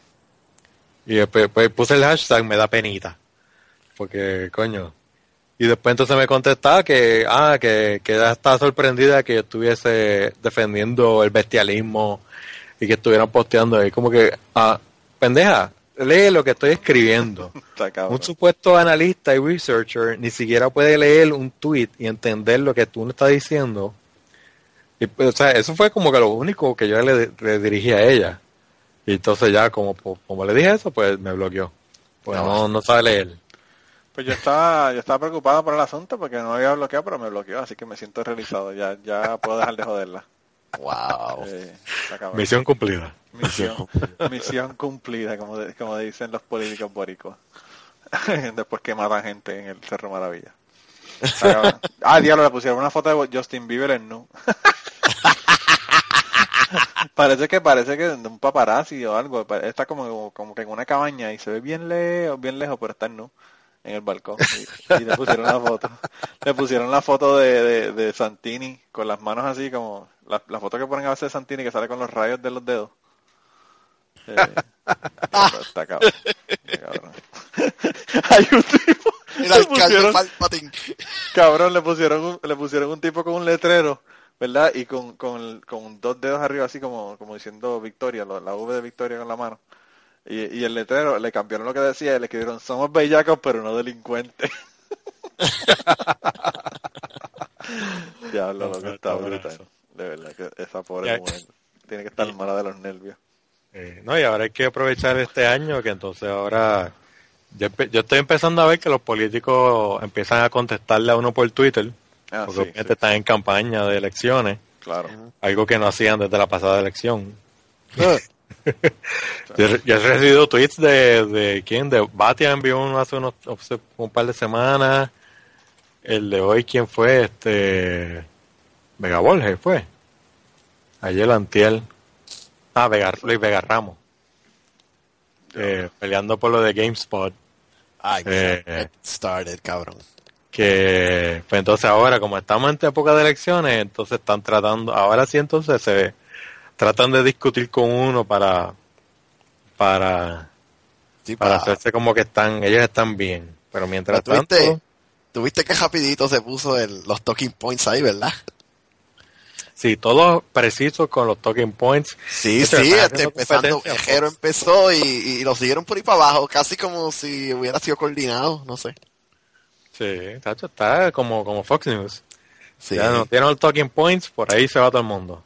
y después pues, puse el hashtag me da penita. Porque, coño. Y después entonces me contestaba que, ah, que, que ella estaba sorprendida que yo estuviese defendiendo el bestialismo y que estuvieran posteando ahí. Como que, ah, pendeja, lee lo que estoy escribiendo. Un supuesto analista y researcher ni siquiera puede leer un tweet y entender lo que tú le estás diciendo. Y, pues, o sea, eso fue como que lo único que yo le, le dirigí a ella. Y entonces ya como, como le dije eso, pues me bloqueó. Pues no, no sabe leer. Pues yo estaba, yo estaba preocupado por el asunto porque no había bloqueado, pero me bloqueó, así que me siento realizado. Ya, ya puedo dejar de joderla. Wow. Misión cumplida. Misión, misión cumplida, como, de- como dicen los políticos boricuas. Después que matan gente en el Cerro Maravilla. Ah, diablo, le pusieron una foto de Justin Bieber en nu. parece que parece que de un paparazzi o algo. Está como, como que en una cabaña y se ve bien lejos, bien lejos, pero está en nu en el balcón. Y, y le pusieron la foto. Le pusieron la foto de, de, de Santini con las manos así como la, la foto que ponen a veces de Santini que sale con los rayos de los dedos. Eh, está cabrón. Está cabrón. Hay un tipo. El alcalde pusieron- Palpatine. Cabrón, le pusieron un, le pusieron un tipo con un letrero, ¿verdad? Y con, con, con dos dedos arriba así como, como diciendo Victoria, lo- la V de Victoria con la mano. Y, y el letrero le cambiaron lo que decía y le escribieron somos bellacos pero no delincuentes. Diablo, lo que está brutal. De verdad que esa pobre Ya- mujer tiene que estar mala de los nervios. Eh, no, y ahora hay que aprovechar este año que entonces ahora yo, estoy empezando a ver que los políticos empiezan a contestarle a uno por Twitter, Ah, porque sí, están en campaña de elecciones, claro. algo que no hacían desde la pasada elección. yo, yo he recibido tweets de, de quién, de Batia envió uno hace unos un par de semanas, el de hoy quién fue, este Vega Borges fue, ayer Antiel, ah Vega, Luis Vega Ramos, eh, peleando por lo de GameSpot, Ay, Eh. get started, cabrón. que pues entonces ahora como estamos en época de elecciones entonces están tratando ahora sí entonces se tratan de discutir con uno para para Sí, para pa- hacerse como que están ellos están bien pero mientras Pero tanto tuviste, tuviste que rapidito se puso el- los talking points ahí, ¿verdad? Sí todos precisos con los talking points Sí, Este, sí, están este, empezando, Ejero Fox. empezó y, y lo siguieron por ahí para abajo, casi como si hubiera sido coordinado, no sé. sí tacho, está como como Fox News Sí, ya no tienen los talking points por ahí se va todo el mundo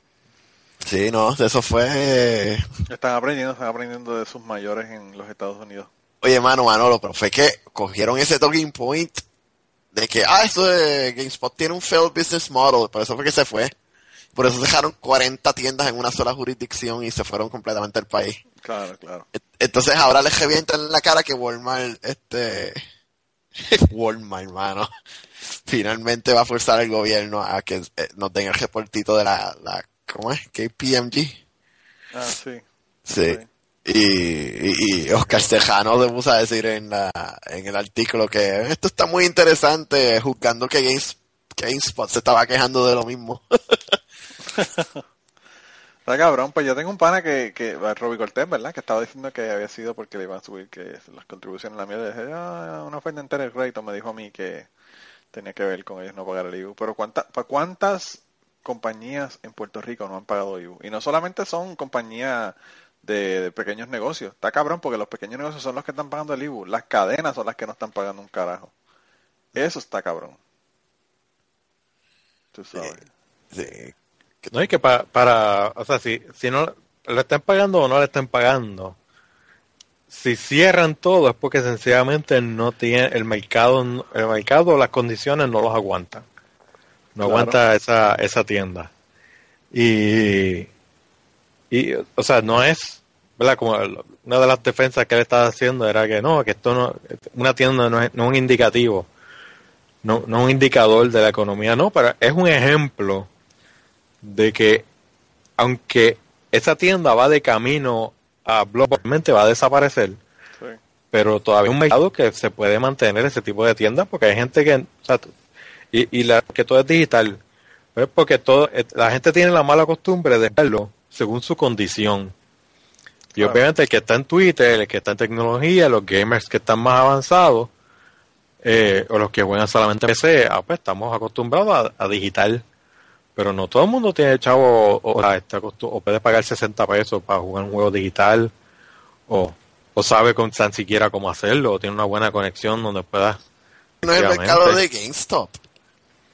sí, no, eso fue... Están aprendiendo, están aprendiendo de sus mayores en los Estados Unidos. Oye, mano, Manolo, pero fue que cogieron ese talking point de que, ah, esto de GameSpot tiene un failed business model, por eso fue que se fue. Por eso dejaron 40 tiendas en una sola jurisdicción y se fueron completamente al país. Claro, claro. Entonces ahora les revientan en la cara que Walmart, este, Walmart, hermano, finalmente va a forzar al gobierno a que eh, nos den el reportito de la, la ¿cómo es? KPMG. Ah, sí. Sí. Y, y, y Oscar Cejano se puso a decir en, la, en el artículo que esto está muy interesante, juzgando que Games, GameSpot se estaba quejando de lo mismo. Está cabrón, pues yo tengo un pana que, que Robbie Cortés, ¿verdad? Que estaba diciendo que había sido porque le iban a subir que las contribuciones a la mierda. Dije, ah, una fuente entera el crédito me dijo a mí que tenía que ver con ellos no pagar el IVU. Pero ¿cuánta, ¿para cuántas compañías en Puerto Rico no han pagado IVU? Y no solamente son compañías de, de pequeños negocios. Está cabrón porque los pequeños negocios son los que están pagando el IVU. Las cadenas son las que no están pagando un carajo. Eso está cabrón. Tú sabes. Sí. No, y que pa- para, o sea, si, si no le están pagando o no le están pagando, si cierran todo es porque sencillamente no tiene el mercado, el mercado, las condiciones no los aguantan. No Claro. aguanta esa, esa tienda. Y, y, o sea, no es, ¿verdad? Como una de las defensas que él estaba haciendo era que no, que esto no, una tienda no es, no es un indicativo, no, no es un indicador de la economía, no, pero es un ejemplo de que aunque esa tienda va de camino a globalmente va a desaparecer, Sí. pero todavía es un mercado que se puede mantener ese tipo de tiendas porque hay gente que, o sea, tú- y, y la, que todo es digital, es porque todo, eh, la gente tiene la mala costumbre de verlo según su condición. Y Claro. obviamente el que está en Twitter, el que está en tecnología, los gamers que están más avanzados, eh, o los que juegan solamente PC, ah, pues estamos acostumbrados a, a digital. Pero no todo el mundo tiene chavo o, o, puede pagar 60 pesos para jugar un juego digital o, o sabe con tan siquiera cómo hacerlo o tiene una buena conexión donde pueda No es el mercado de GameStop.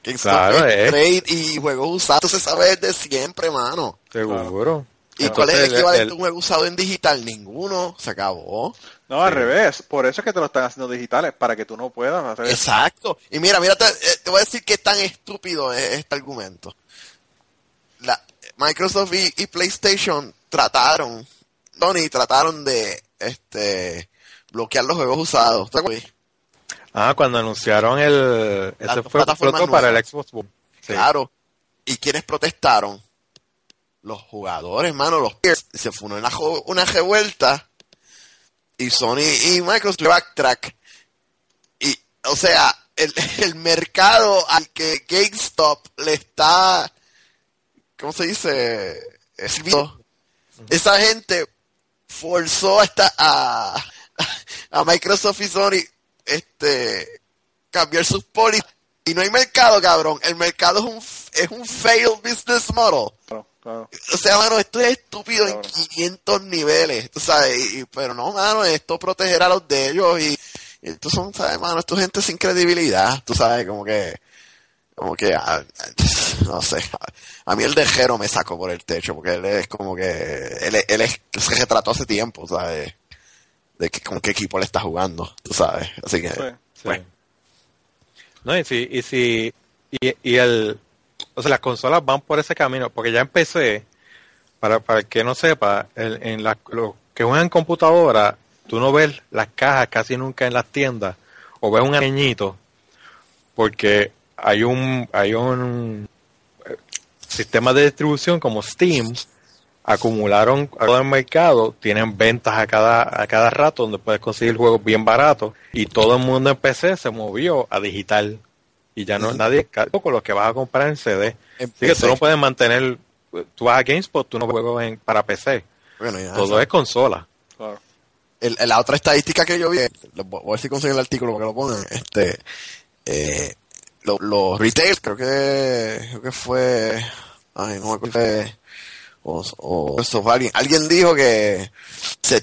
GameStop Claro, es es. trade y juegos usados, se sabe desde siempre, mano. seguro. ¿Y cuál es el Entonces, equivalente el- a un juego usado en digital? Ninguno, se acabó. No, al Sí. revés. Por eso es que te lo están haciendo digitales, para que tú no puedas hacer eso. Exacto. Y mira, mira, te, eh, te voy a decir qué tan estúpido es este argumento. Microsoft y, y PlayStation trataron, Tony, trataron de este bloquear los juegos usados. Ah, cuando anunciaron el... Ese fue fue para el. Xbox One. Sí. Claro. ¿Y quiénes protestaron? Los jugadores, mano, los peers. Se fue una, una revuelta. Y Sony y Microsoft backtrack. Y, o sea, el, el mercado al que GameStop le está, ¿cómo se dice? Sirviendo, Esa gente forzó hasta a, a Microsoft y Sony este cambiar sus políticas y no hay mercado, cabrón. El mercado es un es un failed business model. Claro, claro. O sea, mano, esto es estúpido en Claro. 500 niveles, tú sabes, y- y- pero no, mano, esto proteger a los de ellos y, y estos son, sabes, mano, esto es gente sin credibilidad, tú sabes, como que, como que, ah, no sé, a mí el dejero me sacó por el techo, porque él es como que, él, es- él es, se retrató hace tiempo, ¿sabes? De que, con qué equipo le está jugando, tú sabes, así que, Sí. Sí. Bueno. No, y si, y si, y, y el, o sea, las consolas van por ese camino, porque ya empecé, para, para el que no sepa, el- en la, lo que juegan en computadora, tú no ves las cajas casi nunca en las tiendas, o ves un añito, porque hay un, hay un sistema de distribución como Steam, acumularon a todo el mercado, tienen ventas a cada, a cada rato donde puedes conseguir juegos bien baratos y todo el mundo en PC se movió a digital y ya no nadie con lo que vas a comprar en CD. en Así que tú no puedes mantener, tú vas a GameSpot, tú no juegas en, para PC, Bueno, ya, todo es consola. claro. el- la otra estadística que yo vi, lo- voy a ver si consigo el artículo porque lo pongan, este, eh, lo- los retail, creo que, creo que fue, ay, no me acuerdo, o, o eso alguien, alguien dijo que, o sea,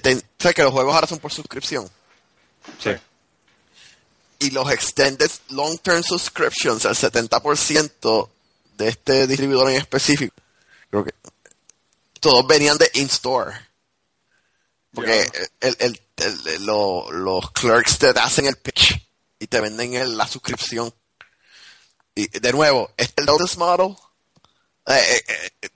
que los juegos ahora son por suscripción. Sí. Y los extended long term subscriptions, el 70% de este distribuidor en específico, creo que todos venían de in-store. Porque el, el, el- el- lo- los clerks te hacen el pitch y te venden el- la suscripción. Y de nuevo, este business model Eh, eh, eh,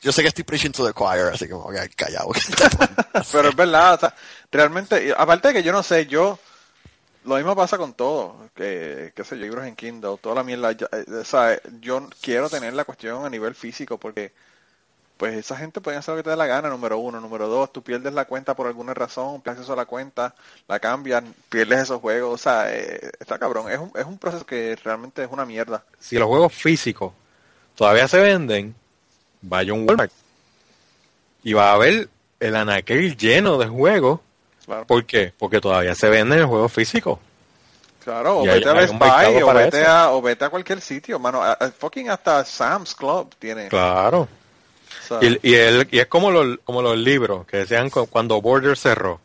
yo sé que estoy preaching to the choir, así que me a quedar callado. Pero es verdad, o sea, realmente, aparte de que yo no sé, yo, lo mismo pasa con todo, que, qué sé yo, libros en Kindle, toda la mierda, ya, yo quiero tener la cuestión a nivel físico porque, pues esa gente puede hacer lo que te dé la gana, número uno, número dos, tú pierdes la cuenta por alguna razón, pierdes acceso a la cuenta, la cambian, pierdes esos juegos, o sea, eh, está cabrón, es un, es un proceso que realmente es una mierda. Si los juegos físicos todavía se venden, vaya un Walmart y va a ver el anaquel lleno de juegos. Claro. ¿Por qué? Porque todavía se venden el juego físico. Claro, o Y hay- vete a Best Buy, o vete a, o vete a cualquier sitio, mano, a- a- fucking hasta Sam's Club tiene. Claro. Y, y, el- y es como los, como los libros que decían cu- cuando Border cerró.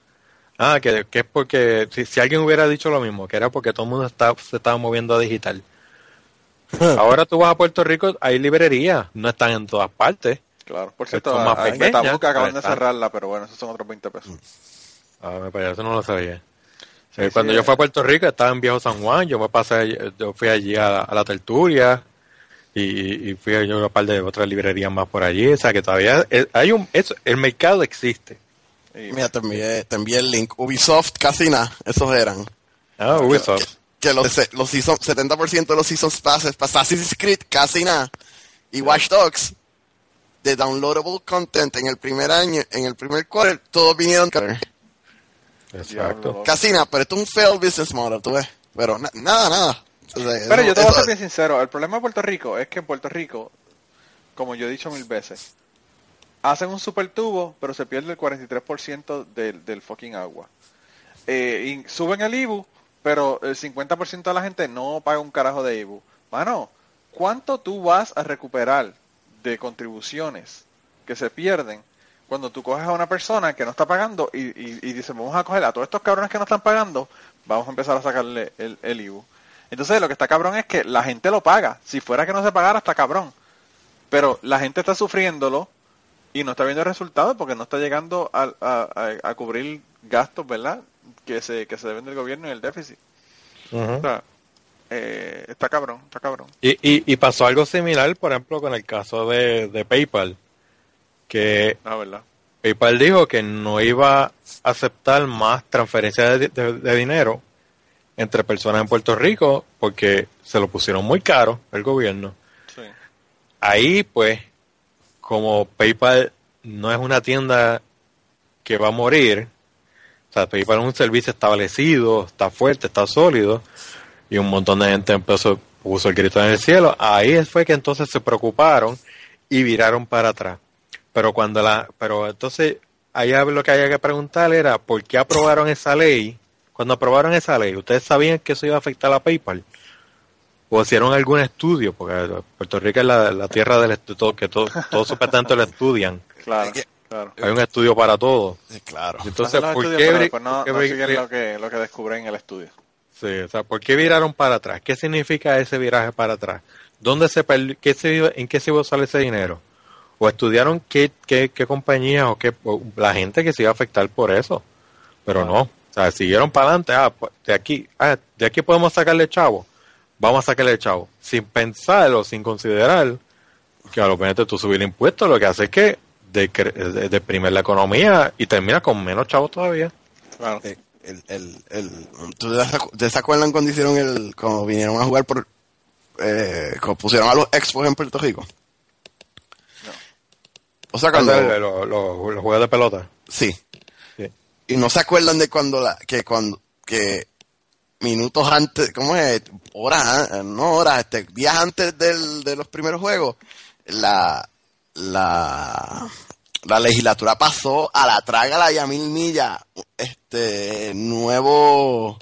Ah, que, que es porque si, si alguien hubiera dicho lo mismo, que era porque todo el mundo está, se estaba moviendo a digital. Ahora tú vas a Puerto Rico, hay librerías, no están en todas partes. Claro, por cierto, son más pequeñas, Metabook acaban de cerrarla, pero bueno, esos son otros 20 pesos. Ah, me parece, eso no lo sabía. Sí, Cuando sí, yo eh. fui a Puerto Rico, estaba en Viejo San Juan, yo me pasé, yo fui allí a, a la tertulia y, y fui a yo a un par de otras librerías más por allí, o sea que todavía hay un, eso, el mercado existe. Mira, te envié, te envié el link. Ubisoft, casi nada, esos eran. Ah, Ubisoft. Que los, los season, 70% de los Seasons Passes para Assassin's Creed, casi nada. Y Watch Dogs, de downloadable content en el primer año, en el primer quarter, todos vinieron. Exacto. Diablo. Casi nada, pero esto es un failed business model, tú ves. Pero na- nada, nada. O sea, Pero eso- yo te voy a ser bien sincero, el problema de Puerto Rico es que en Puerto Rico, como yo he dicho mil veces, hacen un super tubo, pero se pierde el 43% del, del fucking agua. Eh, y suben el IBU, pero el 50% de la gente no paga un carajo de IBU. Mano, ¿cuánto tú vas a recuperar de contribuciones que se pierden cuando tú coges a una persona que no está pagando y, y, y dices, vamos a coger a todos estos cabrones que no están pagando, vamos a empezar a sacarle el, el IBU? Entonces lo que está cabrón es que la gente lo paga. Si fuera que no se pagara, está cabrón. Pero la gente está sufriéndolo y no está viendo resultados porque no está llegando a, a- a- a cubrir gastos, ¿verdad? Que se, que se deben del gobierno y el déficit. Ujú. O sea, eh, está cabrón, está cabrón. Y, y, y pasó algo similar, por ejemplo, con el caso de, de PayPal, que La verdad. PayPal dijo que no iba a aceptar más transferencias de, de- de dinero entre personas en Puerto Rico porque se lo pusieron muy caro el gobierno. Sí. Ahí, pues, como PayPal no es una tienda que va a morir, o sea, PayPal es un servicio establecido, está fuerte, está sólido, y un montón de gente empezó, puso el grito en el cielo, ahí fue que entonces se preocuparon y viraron para atrás. Pero cuando la, pero entonces, allá lo que había que preguntar era, ¿por qué aprobaron esa ley? Cuando aprobaron esa ley, ¿ustedes sabían que eso iba a afectar a PayPal? ¿O hicieron algún estudio? Porque Puerto Rico es la, la tierra del estudio, que todo, todos supuestamente lo estudian. Claro. Hay un estudio para todo. Claro. Entonces, ¿por qué, pero bri- después no, por qué no lo que, lo que descubren en el estudio. Sí, o sea, ¿por qué viraron para atrás? ¿Qué significa ese viraje para atrás? ¿Dónde se perdi- qué se iba- ¿En qué se iba a usar ese dinero? ¿O estudiaron qué, qué, qué compañías o qué o la gente que se iba a afectar por eso? Pero no, o sea, siguieron para adelante. Ah, pues, de aquí, ah, de aquí podemos sacarle chavo. Vamos a sacarle chavo. Sin pensar o sin considerar que a lo mejor tú subir impuestos lo que hace es que decre- de- deprime la economía y termina con menos chavos todavía. Claro. Eh, el, el, el, ¿tú te te se acuerdan cuando hicieron el, cuando vinieron a jugar por, eh, cuando pusieron a los expos en Puerto Rico? O sea, cuando, Los, los- los- los juegos de pelota. sí. Y no se acuerdan de cuando la, que cuando, que minutos antes, ¿cómo es? Horas, no horas, este, días antes del, de los primeros juegos, la, la, la legislatura pasó a la traga la Yamil Milla, este, nuevo,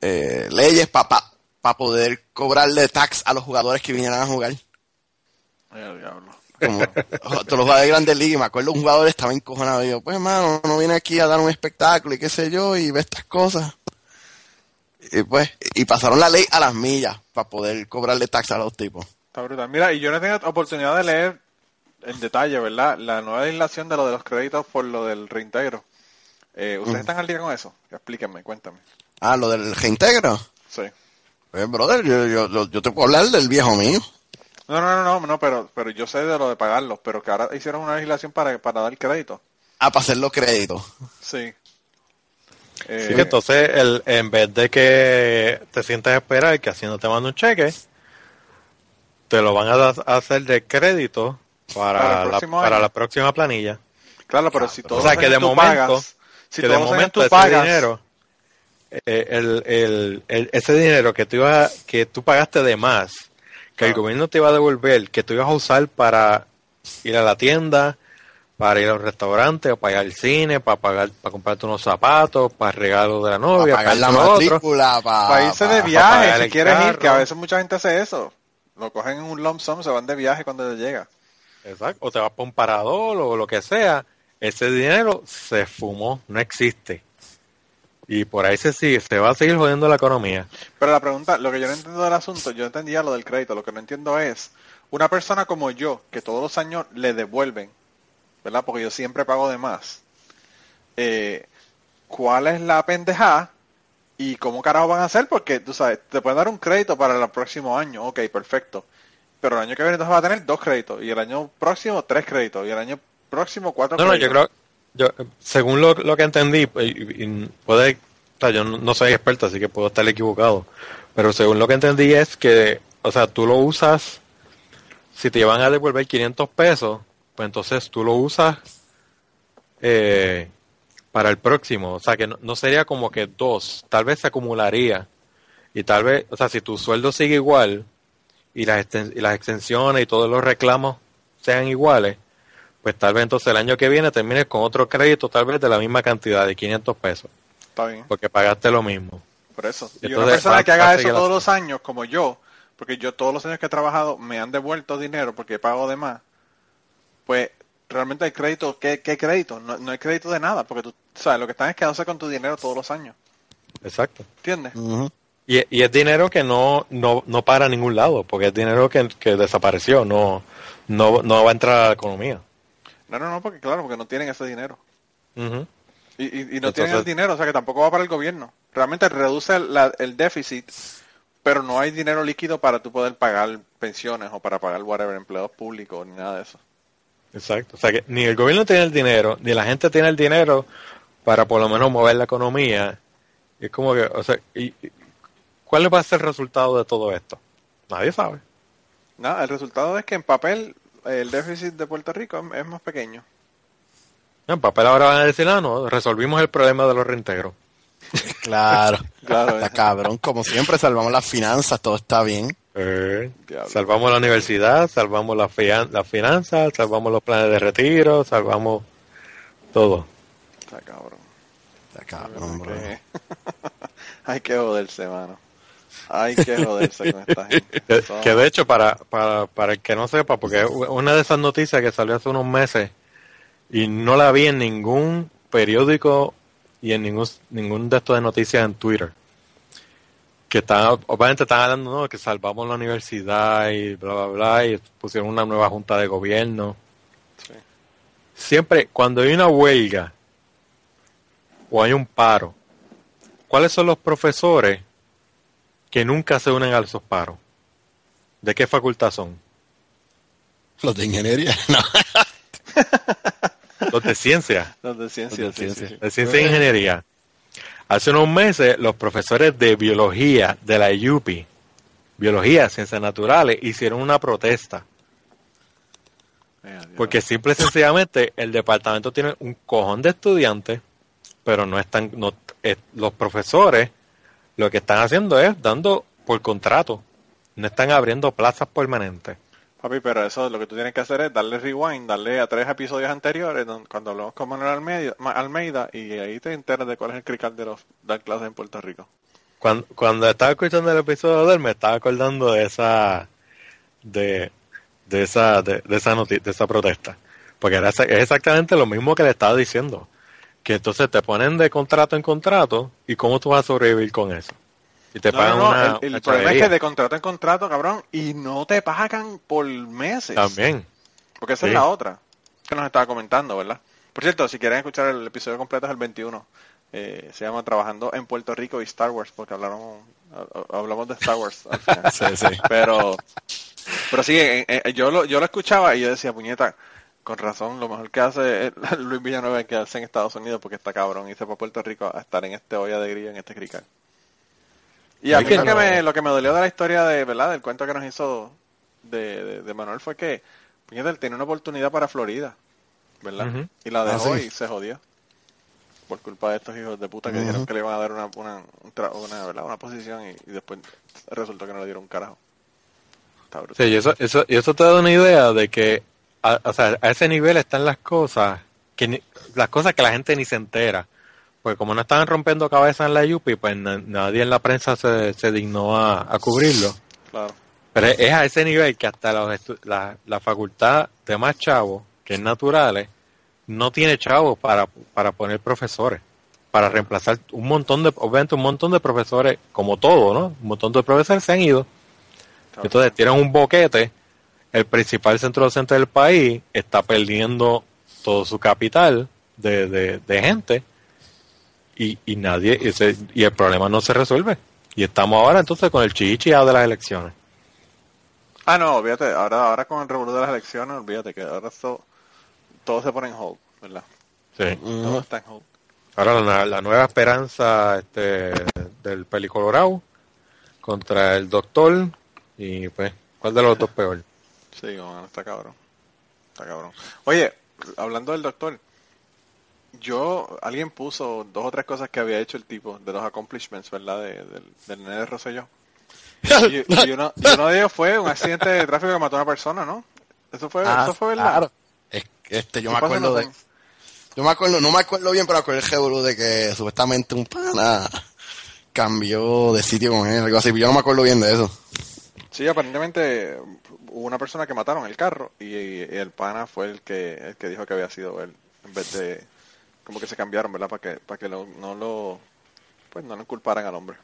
eh, leyes para pa, poder cobrarle tax a los jugadores que vinieran a jugar. Ay, diablo. Como todos los jugadores de Grandes Ligas, y me acuerdo un jugador estaba encojonado y yo, pues hermano, no viene aquí a dar un espectáculo y qué sé yo, y ve estas cosas. Y pues, y pasaron la ley a las millas para poder cobrarle tax a los tipos. Está brutal. Mira, y yo no he tenido oportunidad de leer en detalle, ¿verdad? La nueva legislación de lo de los créditos por lo del reintegro. Eh, ¿Ustedes Mm. están al día con eso? Explíquenme, cuéntame. Ah, lo del reintegro. Sí. Pues, brother, yo, yo, yo te puedo hablar del viejo mío. No, no, no, no, no, pero, pero yo sé de lo de pagarlos, pero que ahora hicieron una legislación para, para dar crédito. Ah, para hacer los créditos. Sí. Así Eh, que entonces, el, en vez de que te sientas a esperar que haciendo te manda un cheque, te lo van a, da- a hacer de crédito Para la, para la próxima planilla. claro, pero si todos o sea, que de momento, pagas, si que de momento tú ese pagas, dinero, eh, el, el, el- ese dinero que tú, ibas, que tú pagaste de más, que el gobierno te iba a devolver, que tú ibas a usar para ir a la tienda, para ir a un restaurante, o para ir al cine, para pagar, para comprarte unos zapatos, para el regalo de la novia, para pagar la lo otro. matrícula, para, para irse de viaje, si quieres ir, que a veces mucha gente hace eso. Lo cogen en un lump sum, se van de viaje cuando les llega. Exacto. O te vas para un parador o lo que sea. Ese dinero se fumó, no existe. Y por ahí se sigue, se va a seguir jodiendo la economía. Pero la pregunta, lo que yo no entiendo del asunto, yo entendía lo del crédito, lo que no entiendo es, una persona como yo, que todos los años le devuelven, ¿verdad? Porque yo siempre pago de más. Eh, ¿Cuál es la pendejada? ¿Y cómo carajo van a hacer? Porque, tú sabes, te pueden dar un crédito para el próximo año, ok, perfecto. Pero el año que viene entonces va a tener dos créditos, y el año próximo tres créditos, y el año próximo cuatro No, no, yo créditos. creo, yo, según lo, que entendí, pues, puede, o sea, yo no, soy experto, así que puedo estar equivocado, pero según lo que entendí es que, o sea, tú lo usas, si te van a devolver 500 pesos, pues entonces tú lo usas eh, para el próximo, o sea, que no, no sería como que dos, tal vez se acumularía, y tal vez, o sea, si tu sueldo sigue igual, y las, y las extensiones y todos los reclamos sean iguales, pues tal vez entonces el año que viene termines con otro crédito tal vez de la misma cantidad de 500 pesos, Está bien. porque pagaste lo mismo. Por eso. Y Entonces, una persona va- que haga eso todos los años, como yo, porque yo todos los años que he trabajado me han devuelto dinero porque pago de más, pues realmente hay crédito. ¿Qué, qué crédito? No, no hay crédito de nada, porque tú sabes, lo que están es quedándose con tu dinero todos los años. Exacto. ¿Entiendes? Y, y es dinero que no, no, no para a ningún lado, porque es dinero que, que desapareció, no, no, no va a entrar a la economía. No, no, no, porque claro, porque no tienen ese dinero. Y, y- y no Entonces- tienen el dinero, o sea que tampoco va para el gobierno. Realmente reduce el, la- el déficit, pero no hay dinero líquido para tú poder pagar pensiones o para pagar whatever, empleados públicos, ni nada de eso. Exacto. O sea que ni el gobierno tiene el dinero, ni la gente tiene el dinero para por lo menos mover la economía. Y es como que, o sea, y, y- ¿cuál va a ser el resultado de todo esto? Nadie sabe. Nada, el resultado es que en papel el déficit de Puerto Rico es, más pequeño. En papel ahora van a decir, ah, no, resolvimos el problema de los reintegros. Claro. Claro, Está eh. cabrón, como siempre, salvamos las finanzas, todo está bien. Eh, salvamos la universidad, salvamos las fian- las finanzas, salvamos los planes de retiro, salvamos todo. Está cabrón. Está cabrón, bro. Que- Hay que joderse, mano. Hay que joderse con esta gente. Que, que de hecho, para, para, para el que no sepa, porque una de esas noticias que salió hace unos meses y no la vi en ningún periódico y en ningún, ningún de estos de noticias en Twitter. Que están, obviamente están hablando, ¿no? Que salvamos la universidad y bla, bla, bla, y pusieron una nueva junta de gobierno. Sí. Siempre, cuando hay una huelga o hay un paro, ¿cuáles son los profesores que nunca se unen a esos paros? ¿De qué facultad son? Los de ingeniería, no. Los de ciencia, Los de ciencia. Los de sí, sí, ciencia. sí. de ciencia e ingeniería. Hace unos meses, los profesores de biología de la IUPI, biología, ciencias naturales, hicieron una protesta. Porque simple y sencillamente el departamento tiene un cojón de estudiantes, pero no están, no, eh, los profesores lo que están haciendo es dando por contrato, no están abriendo plazas permanentes. Papi, pero eso lo que tú tienes que hacer es darle rewind, darle a tres episodios anteriores don- cuando hablamos con Manuel Almeida, Almeida y ahí te enteras de cuál es el crical de los dar clases en Puerto Rico. Cuando, cuando estaba escuchando el episodio de él, me estaba acordando de esa, de, de esa, de, de esa de esa protesta. Porque era, es exactamente lo mismo que le estaba diciendo. Que entonces te ponen de contrato en contrato y cómo tú vas a sobrevivir con eso. Y te No, pagan no, una, el, el una problema es que de contrato en contrato, cabrón, y no te pagan por meses. También. Porque esa Sí. es la otra que nos estaba comentando, ¿verdad? Por cierto, si quieren escuchar el episodio completo es el 21 Eh, se llama Trabajando en Puerto Rico y Star Wars, porque hablaron, ha- hablamos de Star Wars al final. Sí, sí. Pero, pero sí, eh, eh, yo lo, yo lo escuchaba y yo decía, puñeta, con razón, lo mejor que hace Luis Villanueva es quedarse en Estados Unidos porque está cabrón y se fue a Puerto Rico a estar en este olla de grillo, en este crical. Y a Es mí que lo, que no- me, lo que me dolió de la historia de, ¿verdad? Del cuento que nos hizo de, de, de Manuel fue que, puñeta, él tenía una oportunidad para Florida, ¿verdad? Y la Ah, dejó sí. y se jodió. Por culpa de estos hijos de puta que dijeron que le iban a dar una, una, una, ¿verdad? una posición y, y después resultó que no le dieron un carajo. Sí, y eso, eso, y eso te da una idea de que a, o sea, a ese nivel están las cosas que ni- las cosas que la gente ni se entera. Pues como no estaban rompiendo cabezas en la Yupi, pues na- nadie en la prensa se, se dignó a, a cubrirlo. Claro. Pero es, es a ese nivel que hasta los estu- la, la facultad de más chavos, que es naturales, no tiene chavos para, para poner profesores, para reemplazar un montón de, obviamente un montón de profesores, como todo, ¿no? Un montón de profesores se han ido. Claro. Entonces tienen un boquete, el principal centro docente del país está perdiendo todo su capital de, de, de gente y, y nadie, y, ese- y el problema no se resuelve. Y estamos ahora entonces con el chichiado de las elecciones. Ah, no, olvídate, ahora, ahora con el revolú de las elecciones, olvídate que ahora esto, todo se pone en hold, ¿verdad? Sí. Todo está en hold. Ahora la, la nueva esperanza este, del pelicolorado contra el doctor y pues, ¿cuál de los dos peor? Sí, mano, está cabrón. Está cabrón. Oye, hablando del doctor, yo, alguien puso dos o tres cosas que había hecho el tipo, de los accomplishments, ¿verdad? De, del, del nene de Rosselló. Y, y uno, y uno de ellos fue un accidente de tráfico que mató a una persona, ¿no? Eso fue, Ah, eso fue verdad. claro. Es- este, yo ¿Qué me acuerdo de, yo me acuerdo, no me acuerdo bien, pero acuerdo el de que supuestamente un pana cambió de sitio con él, algo así, yo no me acuerdo bien de eso. Sí, aparentemente hubo una persona que mataron el carro y, y el pana fue el que el que dijo que había sido él en vez de como que se cambiaron, ¿verdad? Para que para que lo- no lo pues no lo culparan al hombre.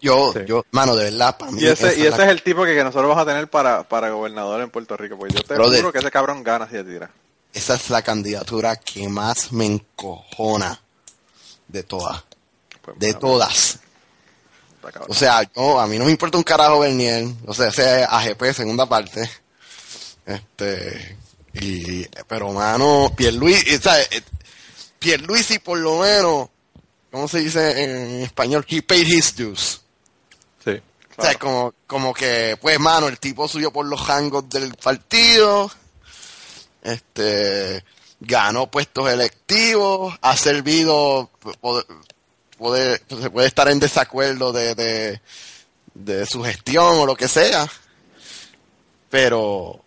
Yo, Sí. yo, mano, de verdad, para mí. Y ese y es ese la- es el tipo que, que nosotros vamos a tener para para gobernador en Puerto Rico, pues yo te Brother. juro que ese cabrón gana si le tira. esa es la candidatura que más me encojona de todas. Pues, De bueno, todas. Cabrón. O sea, yo, a mí no me importa un carajo Bernier. O sea, ese es AGP, segunda parte. Este. Y, pero, mano, Pierluisi, ¿sabes? Eh, Pierluisi, por lo menos, ¿cómo se dice en español? He paid his dues. Sí. O sea, como, como que, pues, mano, el tipo subió por los rangos del partido, este, ganó puestos electivos, ha servido, puede, se puede estar en desacuerdo de, de, de su gestión o lo que sea, pero,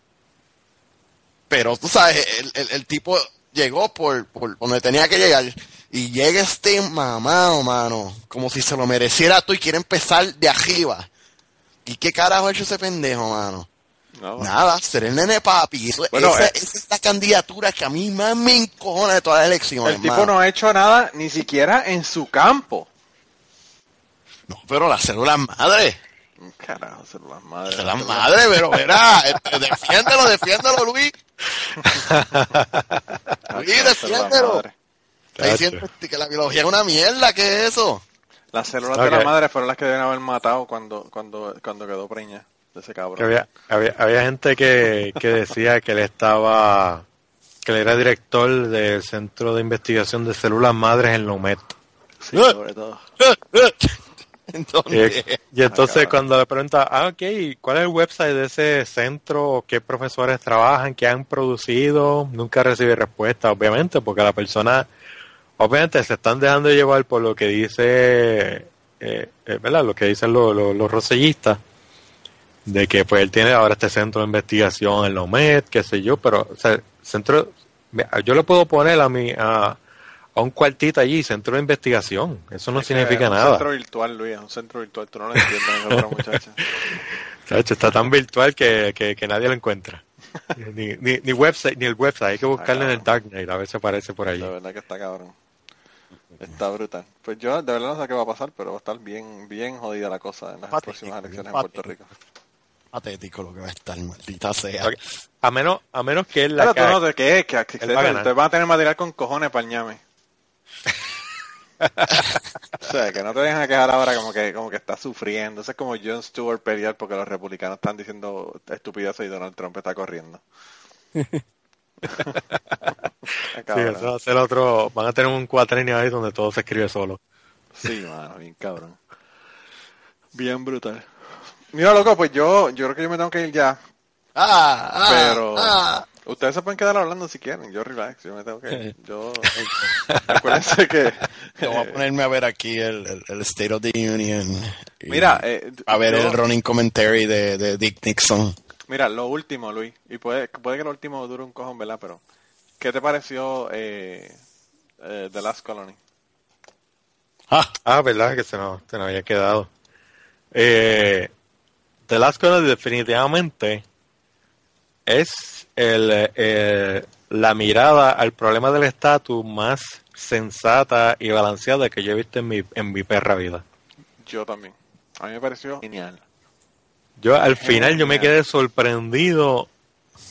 pero tú sabes, el, el, el tipo llegó por, por donde tenía que llegar y llega este mamado, mano, como si se lo mereciera tú y quiere empezar de arriba. ¿Y qué carajo ha hecho ese pendejo, mano? No, Nada, ser el nene papi. Eso- Bueno, esa, eh. esa es la candidatura que a mí más me encojona de todas las elecciones. el tipo no ha hecho nada ni siquiera en su campo. No, pero las células madre. Carajo, celular madre. Células madre, pero verá, este, defiéndelo, defiéndelo, Luis. Luis, defiéndelo. Está diciendo que la biología es una mierda, ¿qué es eso? Las células de la madre fueron las que deben haber matado cuando cuando cuando quedó preña de ese Que cabrón. había, había, había gente que, que decía que él estaba, que él era director del Centro de Investigación de Células Madres en Lomet. Sí, sobre todo. Y, Entonces, y entonces cabrón. cuando le pregunta, ah, ok, ¿cuál es el website de ese centro? ¿Qué profesores trabajan? ¿Qué han producido? Nunca recibe respuesta, obviamente, porque la persona, obviamente, se están dejando llevar por lo que dice, eh, eh, ¿verdad? Lo que dicen los, los, los rosellistas, de que pues él tiene ahora este centro de investigación en Lomet, qué sé yo, pero, o sea, centro, yo le puedo poner a mi, a, a un cuartito allí, centro de investigación, eso no Es que significa un nada. centro virtual, Luis, un centro virtual. Tú no lo entiendes, esa pobre muchacha. Chacho, está tan virtual que, que, que nadie lo encuentra. Ni, ni, ni website, ni el website, hay que buscarlo en el Darknet, a ver si aparece por ahí. De verdad que está cabrón. Está brutal. Pues yo de verdad no sé qué va a pasar, pero va a estar bien bien jodida la cosa en las próximas elecciones en Puerto Rico. Patético lo que va a estar, maldita sea. A menos, a menos que él la Pero tú no te que, que, que Él va a ganar. ustedes van a tener material con cojones para el ñame. O sea, que no te dejan a quejar ahora como que, como que está sufriendo. Eso es como Jon Stewart pelear porque los republicanos están diciendo estupideces y Donald Trump está corriendo. Sí, eso va a ser otro. Van a tener un cuatrenio ahí donde todo se escribe solo. Sí, mano, bien cabrón. Bien brutal. Mira, loco, pues yo, yo creo que yo me tengo que ir ya. Ah, ah, Pero ah. ustedes se pueden quedar hablando si quieren. Yo relax, yo me tengo que ir. Yo, acuérdense que... Yo voy a ponerme a ver aquí el, el- el State of the Union. y Mira, eh, a ver yo- el running commentary de, de Dick Nixon. Mira, lo último, Luis, y puede, puede que lo último dure un cojón, ¿verdad? Pero, ¿qué te pareció eh, eh, The Last Colony? Ah, Ah, verdad que se nos, se nos había quedado. Eh, The Last definitivamente es el, eh, la mirada al problema del estatus más sensata y balanceada que yo he visto en mi, en mi perra vida. Yo también. A mí me pareció genial. Yo al final yo me quedé sorprendido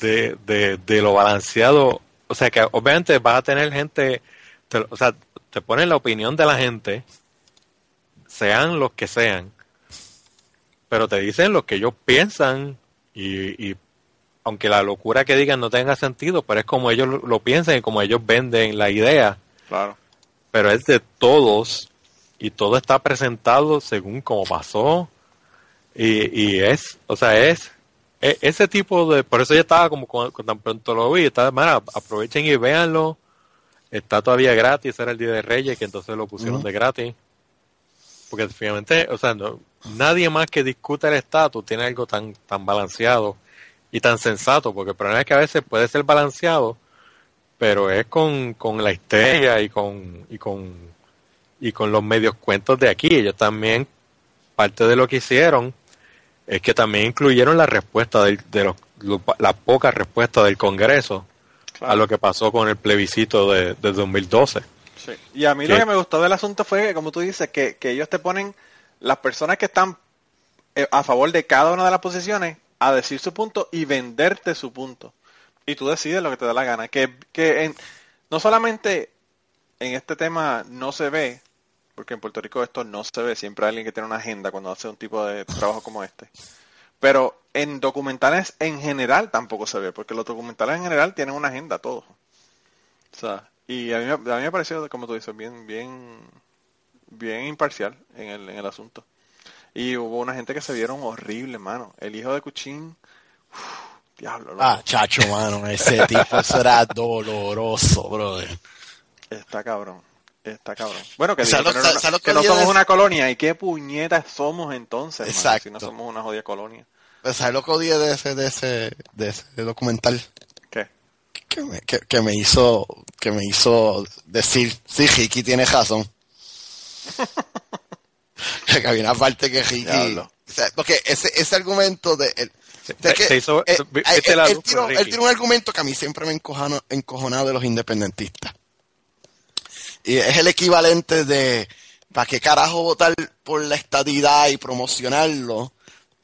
de, de, de lo balanceado. O sea que obviamente vas a tener gente, te- o sea, te ponen la opinión de la gente, sean los que sean, pero te dicen lo que ellos piensan y, y aunque la locura que digan no tenga sentido, pero es como ellos lo, lo piensan y como ellos venden la idea, Claro. pero es de todos y todo está presentado según como pasó. Y, y es, o sea, es, e- ese tipo de, por eso yo estaba como con, con tan pronto lo vi, estaba, "Mira, aprovechen y véanlo, está todavía gratis, era el Día de Reyes, que entonces lo pusieron de gratis, porque finalmente, o sea, no, nadie más que discuta el estatus tiene algo tan, tan balanceado y tan sensato, porque el problema es que a veces puede ser balanceado, pero es con, con la histeria y con, y con, y con los medios cuentos de aquí. Ellos también, parte de lo que hicieron es que también incluyeron la respuesta del- de los, lo- la poca respuesta del Congreso claro. a lo que pasó con el plebiscito de, de 2012. Sí. Y a mí lo que me gustó del asunto fue, que, como tú dices, que, que ellos te ponen las personas que están eh, a favor de cada una de las posiciones a decir su punto y venderte su punto. Y tú decides lo que te da la gana. Que, que en- no solamente en este tema no se ve, porque en Puerto Rico esto no se ve, siempre hay alguien que tiene una agenda cuando hace un tipo de trabajo como este. Pero en documentales en general tampoco se ve, porque los documentales en general tienen una agenda todos. O sea, y a mí, a mí me pareció, como tú dices, bien, bien, bien imparcial en el, en el asunto. Y hubo una gente que se vieron horrible, mano. El hijo de Cuchín, uf, diablo, loco, ah, chacho, mano, ese tipo eso era doloroso, brother. está cabrón. Está cabrón. Bueno, que, ¿Sabes digo, no, que que no somos de- una colonia. ¿Y qué puñetas somos entonces, mano, si Exacto. no somos una jodida colonia? ¿Sabes lo que odié de ese, de ese, de ese documental? ¿Qué? Que me, que, que me hizo, que me hizo decir, sí, Ricky tiene razón. que había una parte que Ricky, Diablo. o sea, porque ese, ese argumento de, hizo- eh, eh, viste él, él él tiró un argumento que a mí siempre me ha encojano- encojonado de los independentistas. Y es el equivalente de, ¿para qué carajo votar por la estadidad y promocionarlo?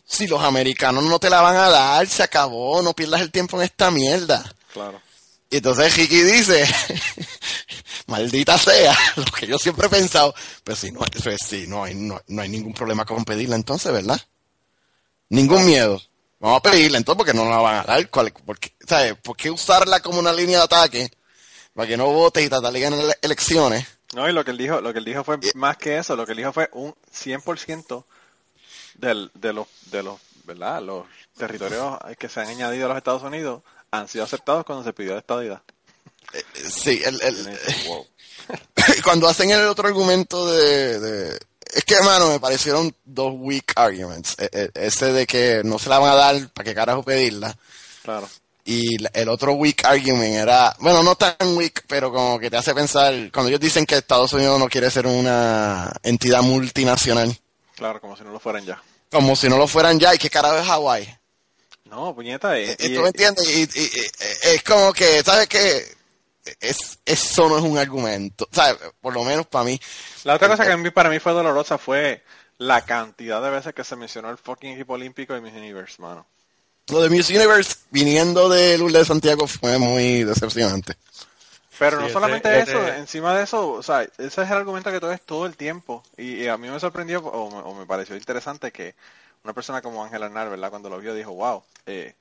Si los americanos no te la van a dar, se acabó, no pierdas el tiempo en esta mierda. Claro. Y entonces Ricky dice, maldita sea, lo que yo siempre he pensado, pues sí, no, pues sí, no, hay, no, no hay ningún problema con pedirla entonces, ¿verdad? Ningún miedo. Vamos a pedirla entonces porque no nos la van a dar. ¿Cuál- por, qué, ¿sabes? ¿Por qué usarla como una línea de ataque para que no votes y tratar de ganar ele- elecciones? No, y lo que él dijo, lo que él dijo fue más que eso, lo que él dijo fue un 100% del, de los, de los, ¿verdad? Los territorios que se han añadido a los Estados Unidos han sido aceptados cuando se pidió estadidad. Eh, Sí, el, wow. cuando hacen el otro argumento de, de- es que hermano me parecieron dos weak arguments E- e- ese de que no se la van a dar para qué carajo pedirla Claro. y la- el otro weak argument era bueno no tan weak pero como que te hace pensar cuando ellos dicen que Estados Unidos no quiere ser una entidad multinacional Claro, como si no lo fueran ya. como si no lo fueran ya y qué carajo es Hawái No, puñeta. eh, ¿tú y- me entiendes? Y, y- y- es como que sabes que es, eso no es un argumento ¿sabes? por lo menos para mí la otra cosa que para mí fue dolorosa fue la cantidad de veces que se mencionó el fucking equipo olímpico y Miss Universe, mano. Lo de Miss Universe viniendo de Lourdes de Santiago fue muy decepcionante. Pero Sí, no solamente ese- eso, encima de eso, o sea, ese es el argumento que tú ves todo el tiempo. Y, y a mí me sorprendió o me pareció interesante que una persona como Ángel Arnar, ¿verdad? Cuando lo vio dijo, wow, eh,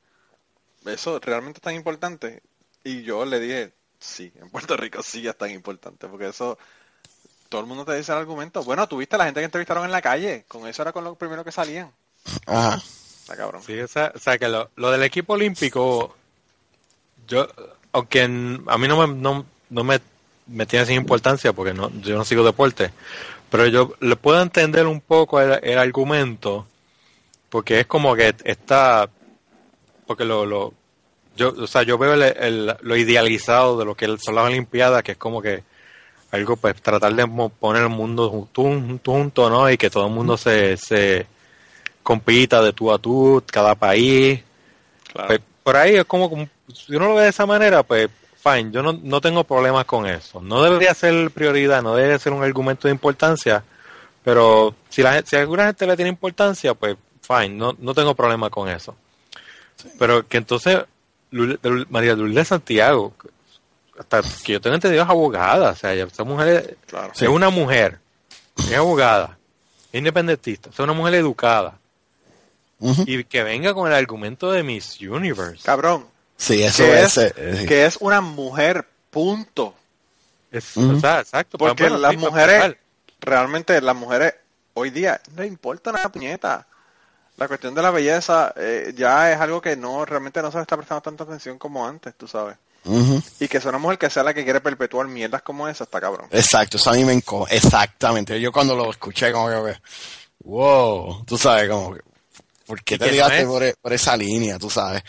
eso realmente es tan importante. Y yo le dije, sí, en Puerto Rico sí es tan importante, porque eso, todo el mundo te dice el argumento. Bueno, tuviste la gente que entrevistaron en la calle, con eso era con lo primero que salían. Ajá. Está cabrón. Sí, o sea, o sea, que lo, lo del equipo olímpico, yo, aunque en- a mí no me, no, no me, me tiene sin importancia porque no, yo no sigo deporte, pero yo le puedo entender un poco el, el argumento porque es como que está, porque lo, lo yo, o sea, yo veo el- el- lo idealizado de lo que son las Olimpiadas, que es como que algo, pues, tratar de poner el mundo junto, junto, junto, ¿no? Y que todo el mundo se, se compita de tú a tú, cada país. Claro. Pues, por ahí es como, como- si uno lo ve de esa manera, pues, fine, yo no, no tengo problemas con eso. No debería ser prioridad, no debería ser un argumento de importancia, pero si, la, si alguna gente le tiene importancia, pues, fine, no, no tengo problema con eso. Pero que entonces, María Lourdes Santiago, hasta que yo tengo entendido, es abogada, o sea, ella- esa mujer es, Claro. es una mujer, es abogada, es independentista, es una mujer educada, y que venga con el argumento de Miss Universe. Cabrón, Sí, eso que es. es, eh, que es una mujer, punto. Es, o sea, exacto. Porque las mujeres, realmente las mujeres hoy día no le importa una puñeta. La cuestión de la belleza eh, ya es algo que no realmente no se le está prestando tanta atención como antes, tú sabes. Y que sea una mujer que sea la que quiere perpetuar mierdas como esa, está cabrón. Exacto, eso a mí me enco... Exactamente. Yo cuando lo escuché, como que, wow, tú sabes, como que, ¿por qué te no es- por, e- por esa línea, tú sabes?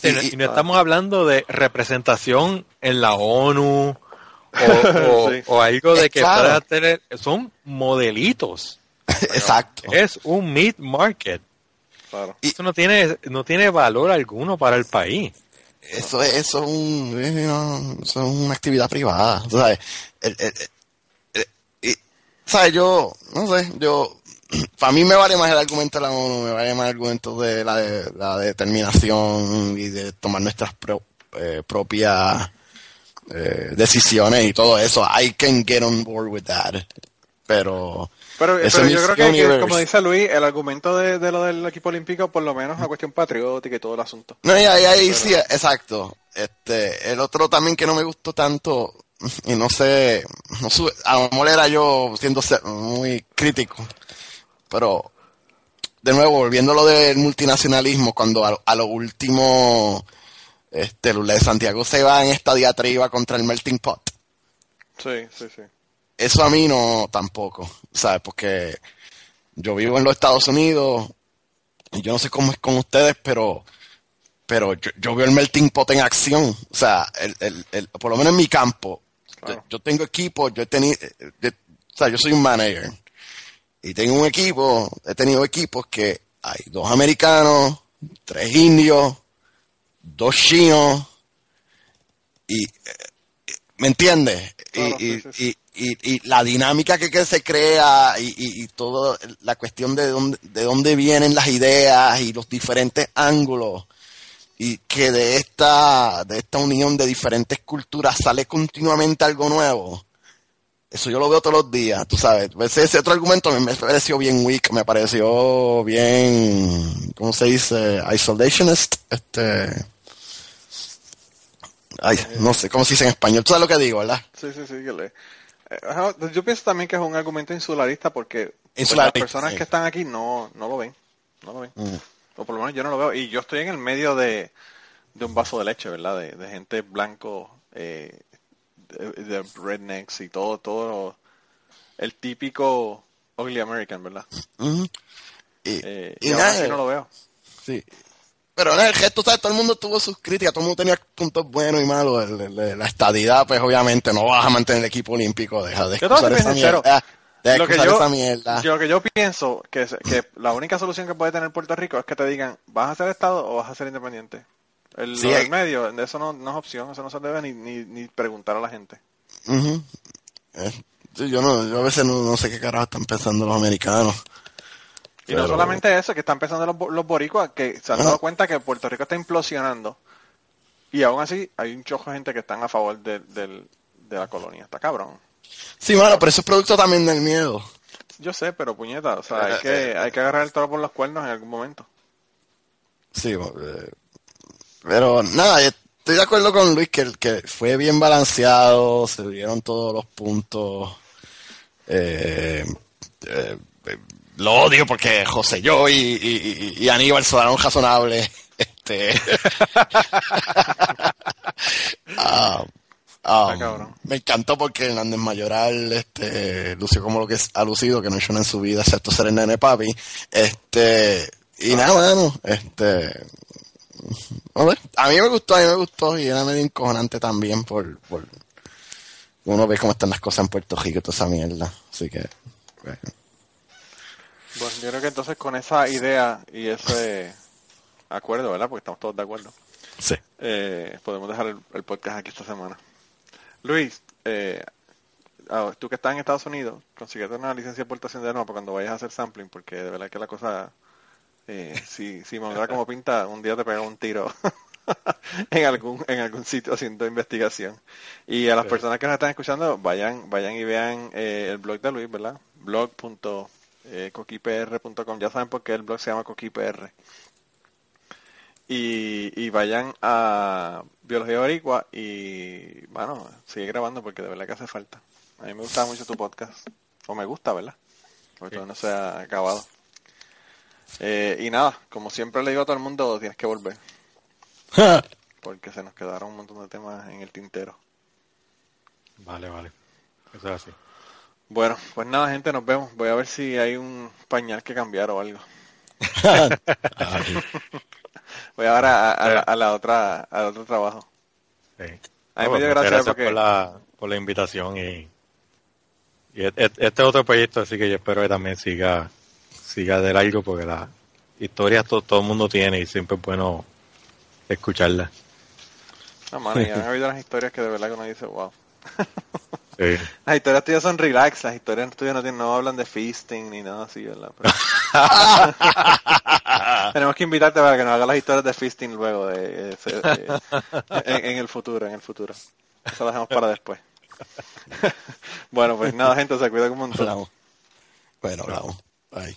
Sí, no- Y- y no estamos hablando de representación en la ONU o, o- Sí. o algo de que Claro. pueda tener, son modelitos. Exacto. Es un mid market. Claro. Eso no tiene, no tiene valor alguno para el país. Eso es, eso es un, es una, eso es una actividad privada, sabes. El- el- el- y, ¿Sabes? Yo, no sé, yo, para mí me vale más el argumento de la ONU, me vale más el argumento de la, de, la determinación y de tomar nuestras pro- eh, propias eh, decisiones y todo eso. I can get on board with that. Pero, Pero, pero yo creo que, como dice Luis, el argumento de, de lo del equipo olímpico, por lo menos es una cuestión patriótica y todo el asunto. No, y ahí, ahí sí, exacto. Este, el otro también que no me gustó tanto, y no sé, no sube, a lo mejor era yo siendo muy crítico, pero de nuevo, volviendo a lo del multinacionalismo, cuando a, a lo último, este, Lula de Santiago se va en esta diatriba contra el melting pot. Sí, sí, sí. Eso a mí no tampoco, ¿sabes? Porque yo vivo en los Estados Unidos y yo no sé cómo es con ustedes, pero pero yo, yo veo el melting pot en acción. O sea, el, el, el- por lo menos en mi campo, Claro. yo, yo tengo equipo, yo he tenido, o sea, yo soy un manager y tengo un equipo, he tenido equipos que hay dos americanos, tres indios, dos chinos y eh, ¿me entiendes? Y- Claro, y, sí, sí, sí. y- y- y la dinámica que, se crea y, y, toda la cuestión de dónde, de dónde vienen las ideas y los diferentes ángulos y que de esta, de esta unión de diferentes culturas sale continuamente algo nuevo. Eso yo lo veo todos los días, tú sabes. Ese, otro argumento me, pareció bien weak, me pareció bien, ¿cómo se dice? Isolationist. Este, ay, no sé, ¿cómo se dice en español? Tú sabes lo que digo, ¿verdad? Sí, sí, sí. que le- Yo pienso también que es un argumento insularista porque pues, las personas sí. que están aquí no, no lo ven. No lo ven. Mm. O por lo menos yo no lo veo. Y yo estoy en el medio de, de un vaso de leche, ¿verdad? De, de gente blanco, eh, de, de rednecks y todo, todo el típico ugly American, ¿verdad? Y, Eh, y y nada, así no lo veo. Sí. Pero en el gesto, ¿sabes? Todo el mundo tuvo sus críticas, todo el mundo tenía puntos buenos y malos. La estadidad, pues obviamente no vas a mantener el equipo olímpico, deja de excusar esa mierda. Deja de Lo que yo, esa mierda. yo- lo que yo pienso que, que la única solución que puede tener Puerto Rico es que te digan, ¿vas a ser Estado o vas a ser independiente? El Sí, lo del hay- medio, eso no, no es opción, eso no se debe ni, ni, ni preguntar a la gente. Eh, sí, yo, no, yo a veces no, no sé qué carajo están pensando los americanos. Y no solamente eso, que están pensando los, los boricuas, que se han dado cuenta que Puerto Rico está implosionando Y aún así, hay un chojo de gente que están a favor de, del- de la colonia. Está cabrón. Sí, mano, pero eso es producto también del miedo. Yo sé, pero puñeta, o sea, hay que, hay que agarrar el toro por los cuernos en algún momento. Sí, eh, pero nada, yo estoy de acuerdo con Luis que, que fue bien balanceado, se dieron todos los puntos. Eh, eh, eh, lo odio porque José yo y, y, Aníbal sonaron razonables. Este, Ah, ah, me encantó porque Hernández Mayoral este, lució como lo que es, ha lucido, que no ha hecho nada en su vida, excepto ser el nene papi. Este, y nada, mano, este, a mí me gustó, a mí me gustó y era medio encojonante también por, por uno ve cómo están las cosas en Puerto Rico y toda esa mierda. Así que, bueno. Bueno, yo creo que entonces con esa idea y ese acuerdo, ¿verdad? Porque estamos todos de acuerdo. sí. eh, podemos dejar el, el podcast aquí esta semana. Luis, eh, tú que estás en Estados Unidos, consíguete una licencia de exportación de nuevo para cuando vayas a hacer sampling, porque de verdad que la cosa, eh, si, si me da como pinta, un día te pega un tiro en algún en algún sitio haciendo investigación. Y a las personas que nos están escuchando, vayan vayan y vean eh, el blog de Luis, ¿verdad? blog.coquipr.com. Ya saben por qué el blog se llama Coquipr y, y vayan a Biología Boricua y, bueno, sigue grabando porque de verdad que hace falta. A mí me gusta mucho tu podcast, o me gusta, ¿verdad? Porque no se ha acabado. Eh, y nada, como siempre le digo a todo el mundo, tienes que volver, porque se nos quedaron un montón de temas en el tintero. Vale, vale. Eso es así. Bueno, pues nada, gente, nos vemos. Voy a ver si hay un pañal que cambiar o algo. Voy ahora a, a la, a la otra, al otro trabajo. Sí. A mí No, me dio muchas gracia porque... por la, por la invitación y, y e- e- este es otro proyecto, así que yo espero que también siga, siga de largo porque las historias to- todo el mundo tiene y siempre es bueno escucharlas. No, mano, y han habido unas historias que de verdad que uno dice, wow. Sí. Las historias tuyas son relax, las historias tuyas no, tienen, no hablan de feasting ni nada así, ¿verdad? Pero- Tenemos que invitarte para que nos hagas las historias de feasting luego, de, de- de- en, en el futuro, en el futuro. Eso lo dejamos para después. bueno, pues nada, gente, se cuida un montón. Bueno, hablamos. Bye.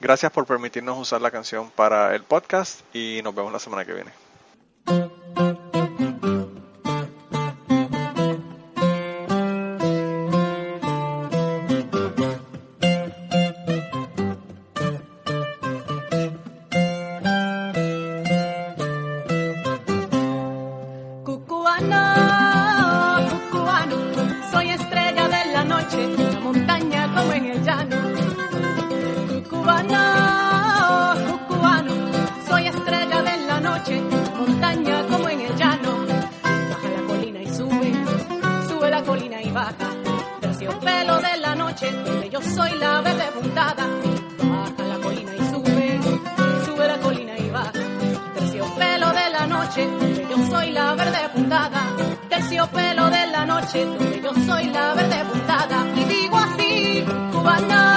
Gracias por permitirnos usar la canción para el podcast y nos vemos la semana que viene. Donde yo soy la verde puntada. Y digo así, cubano,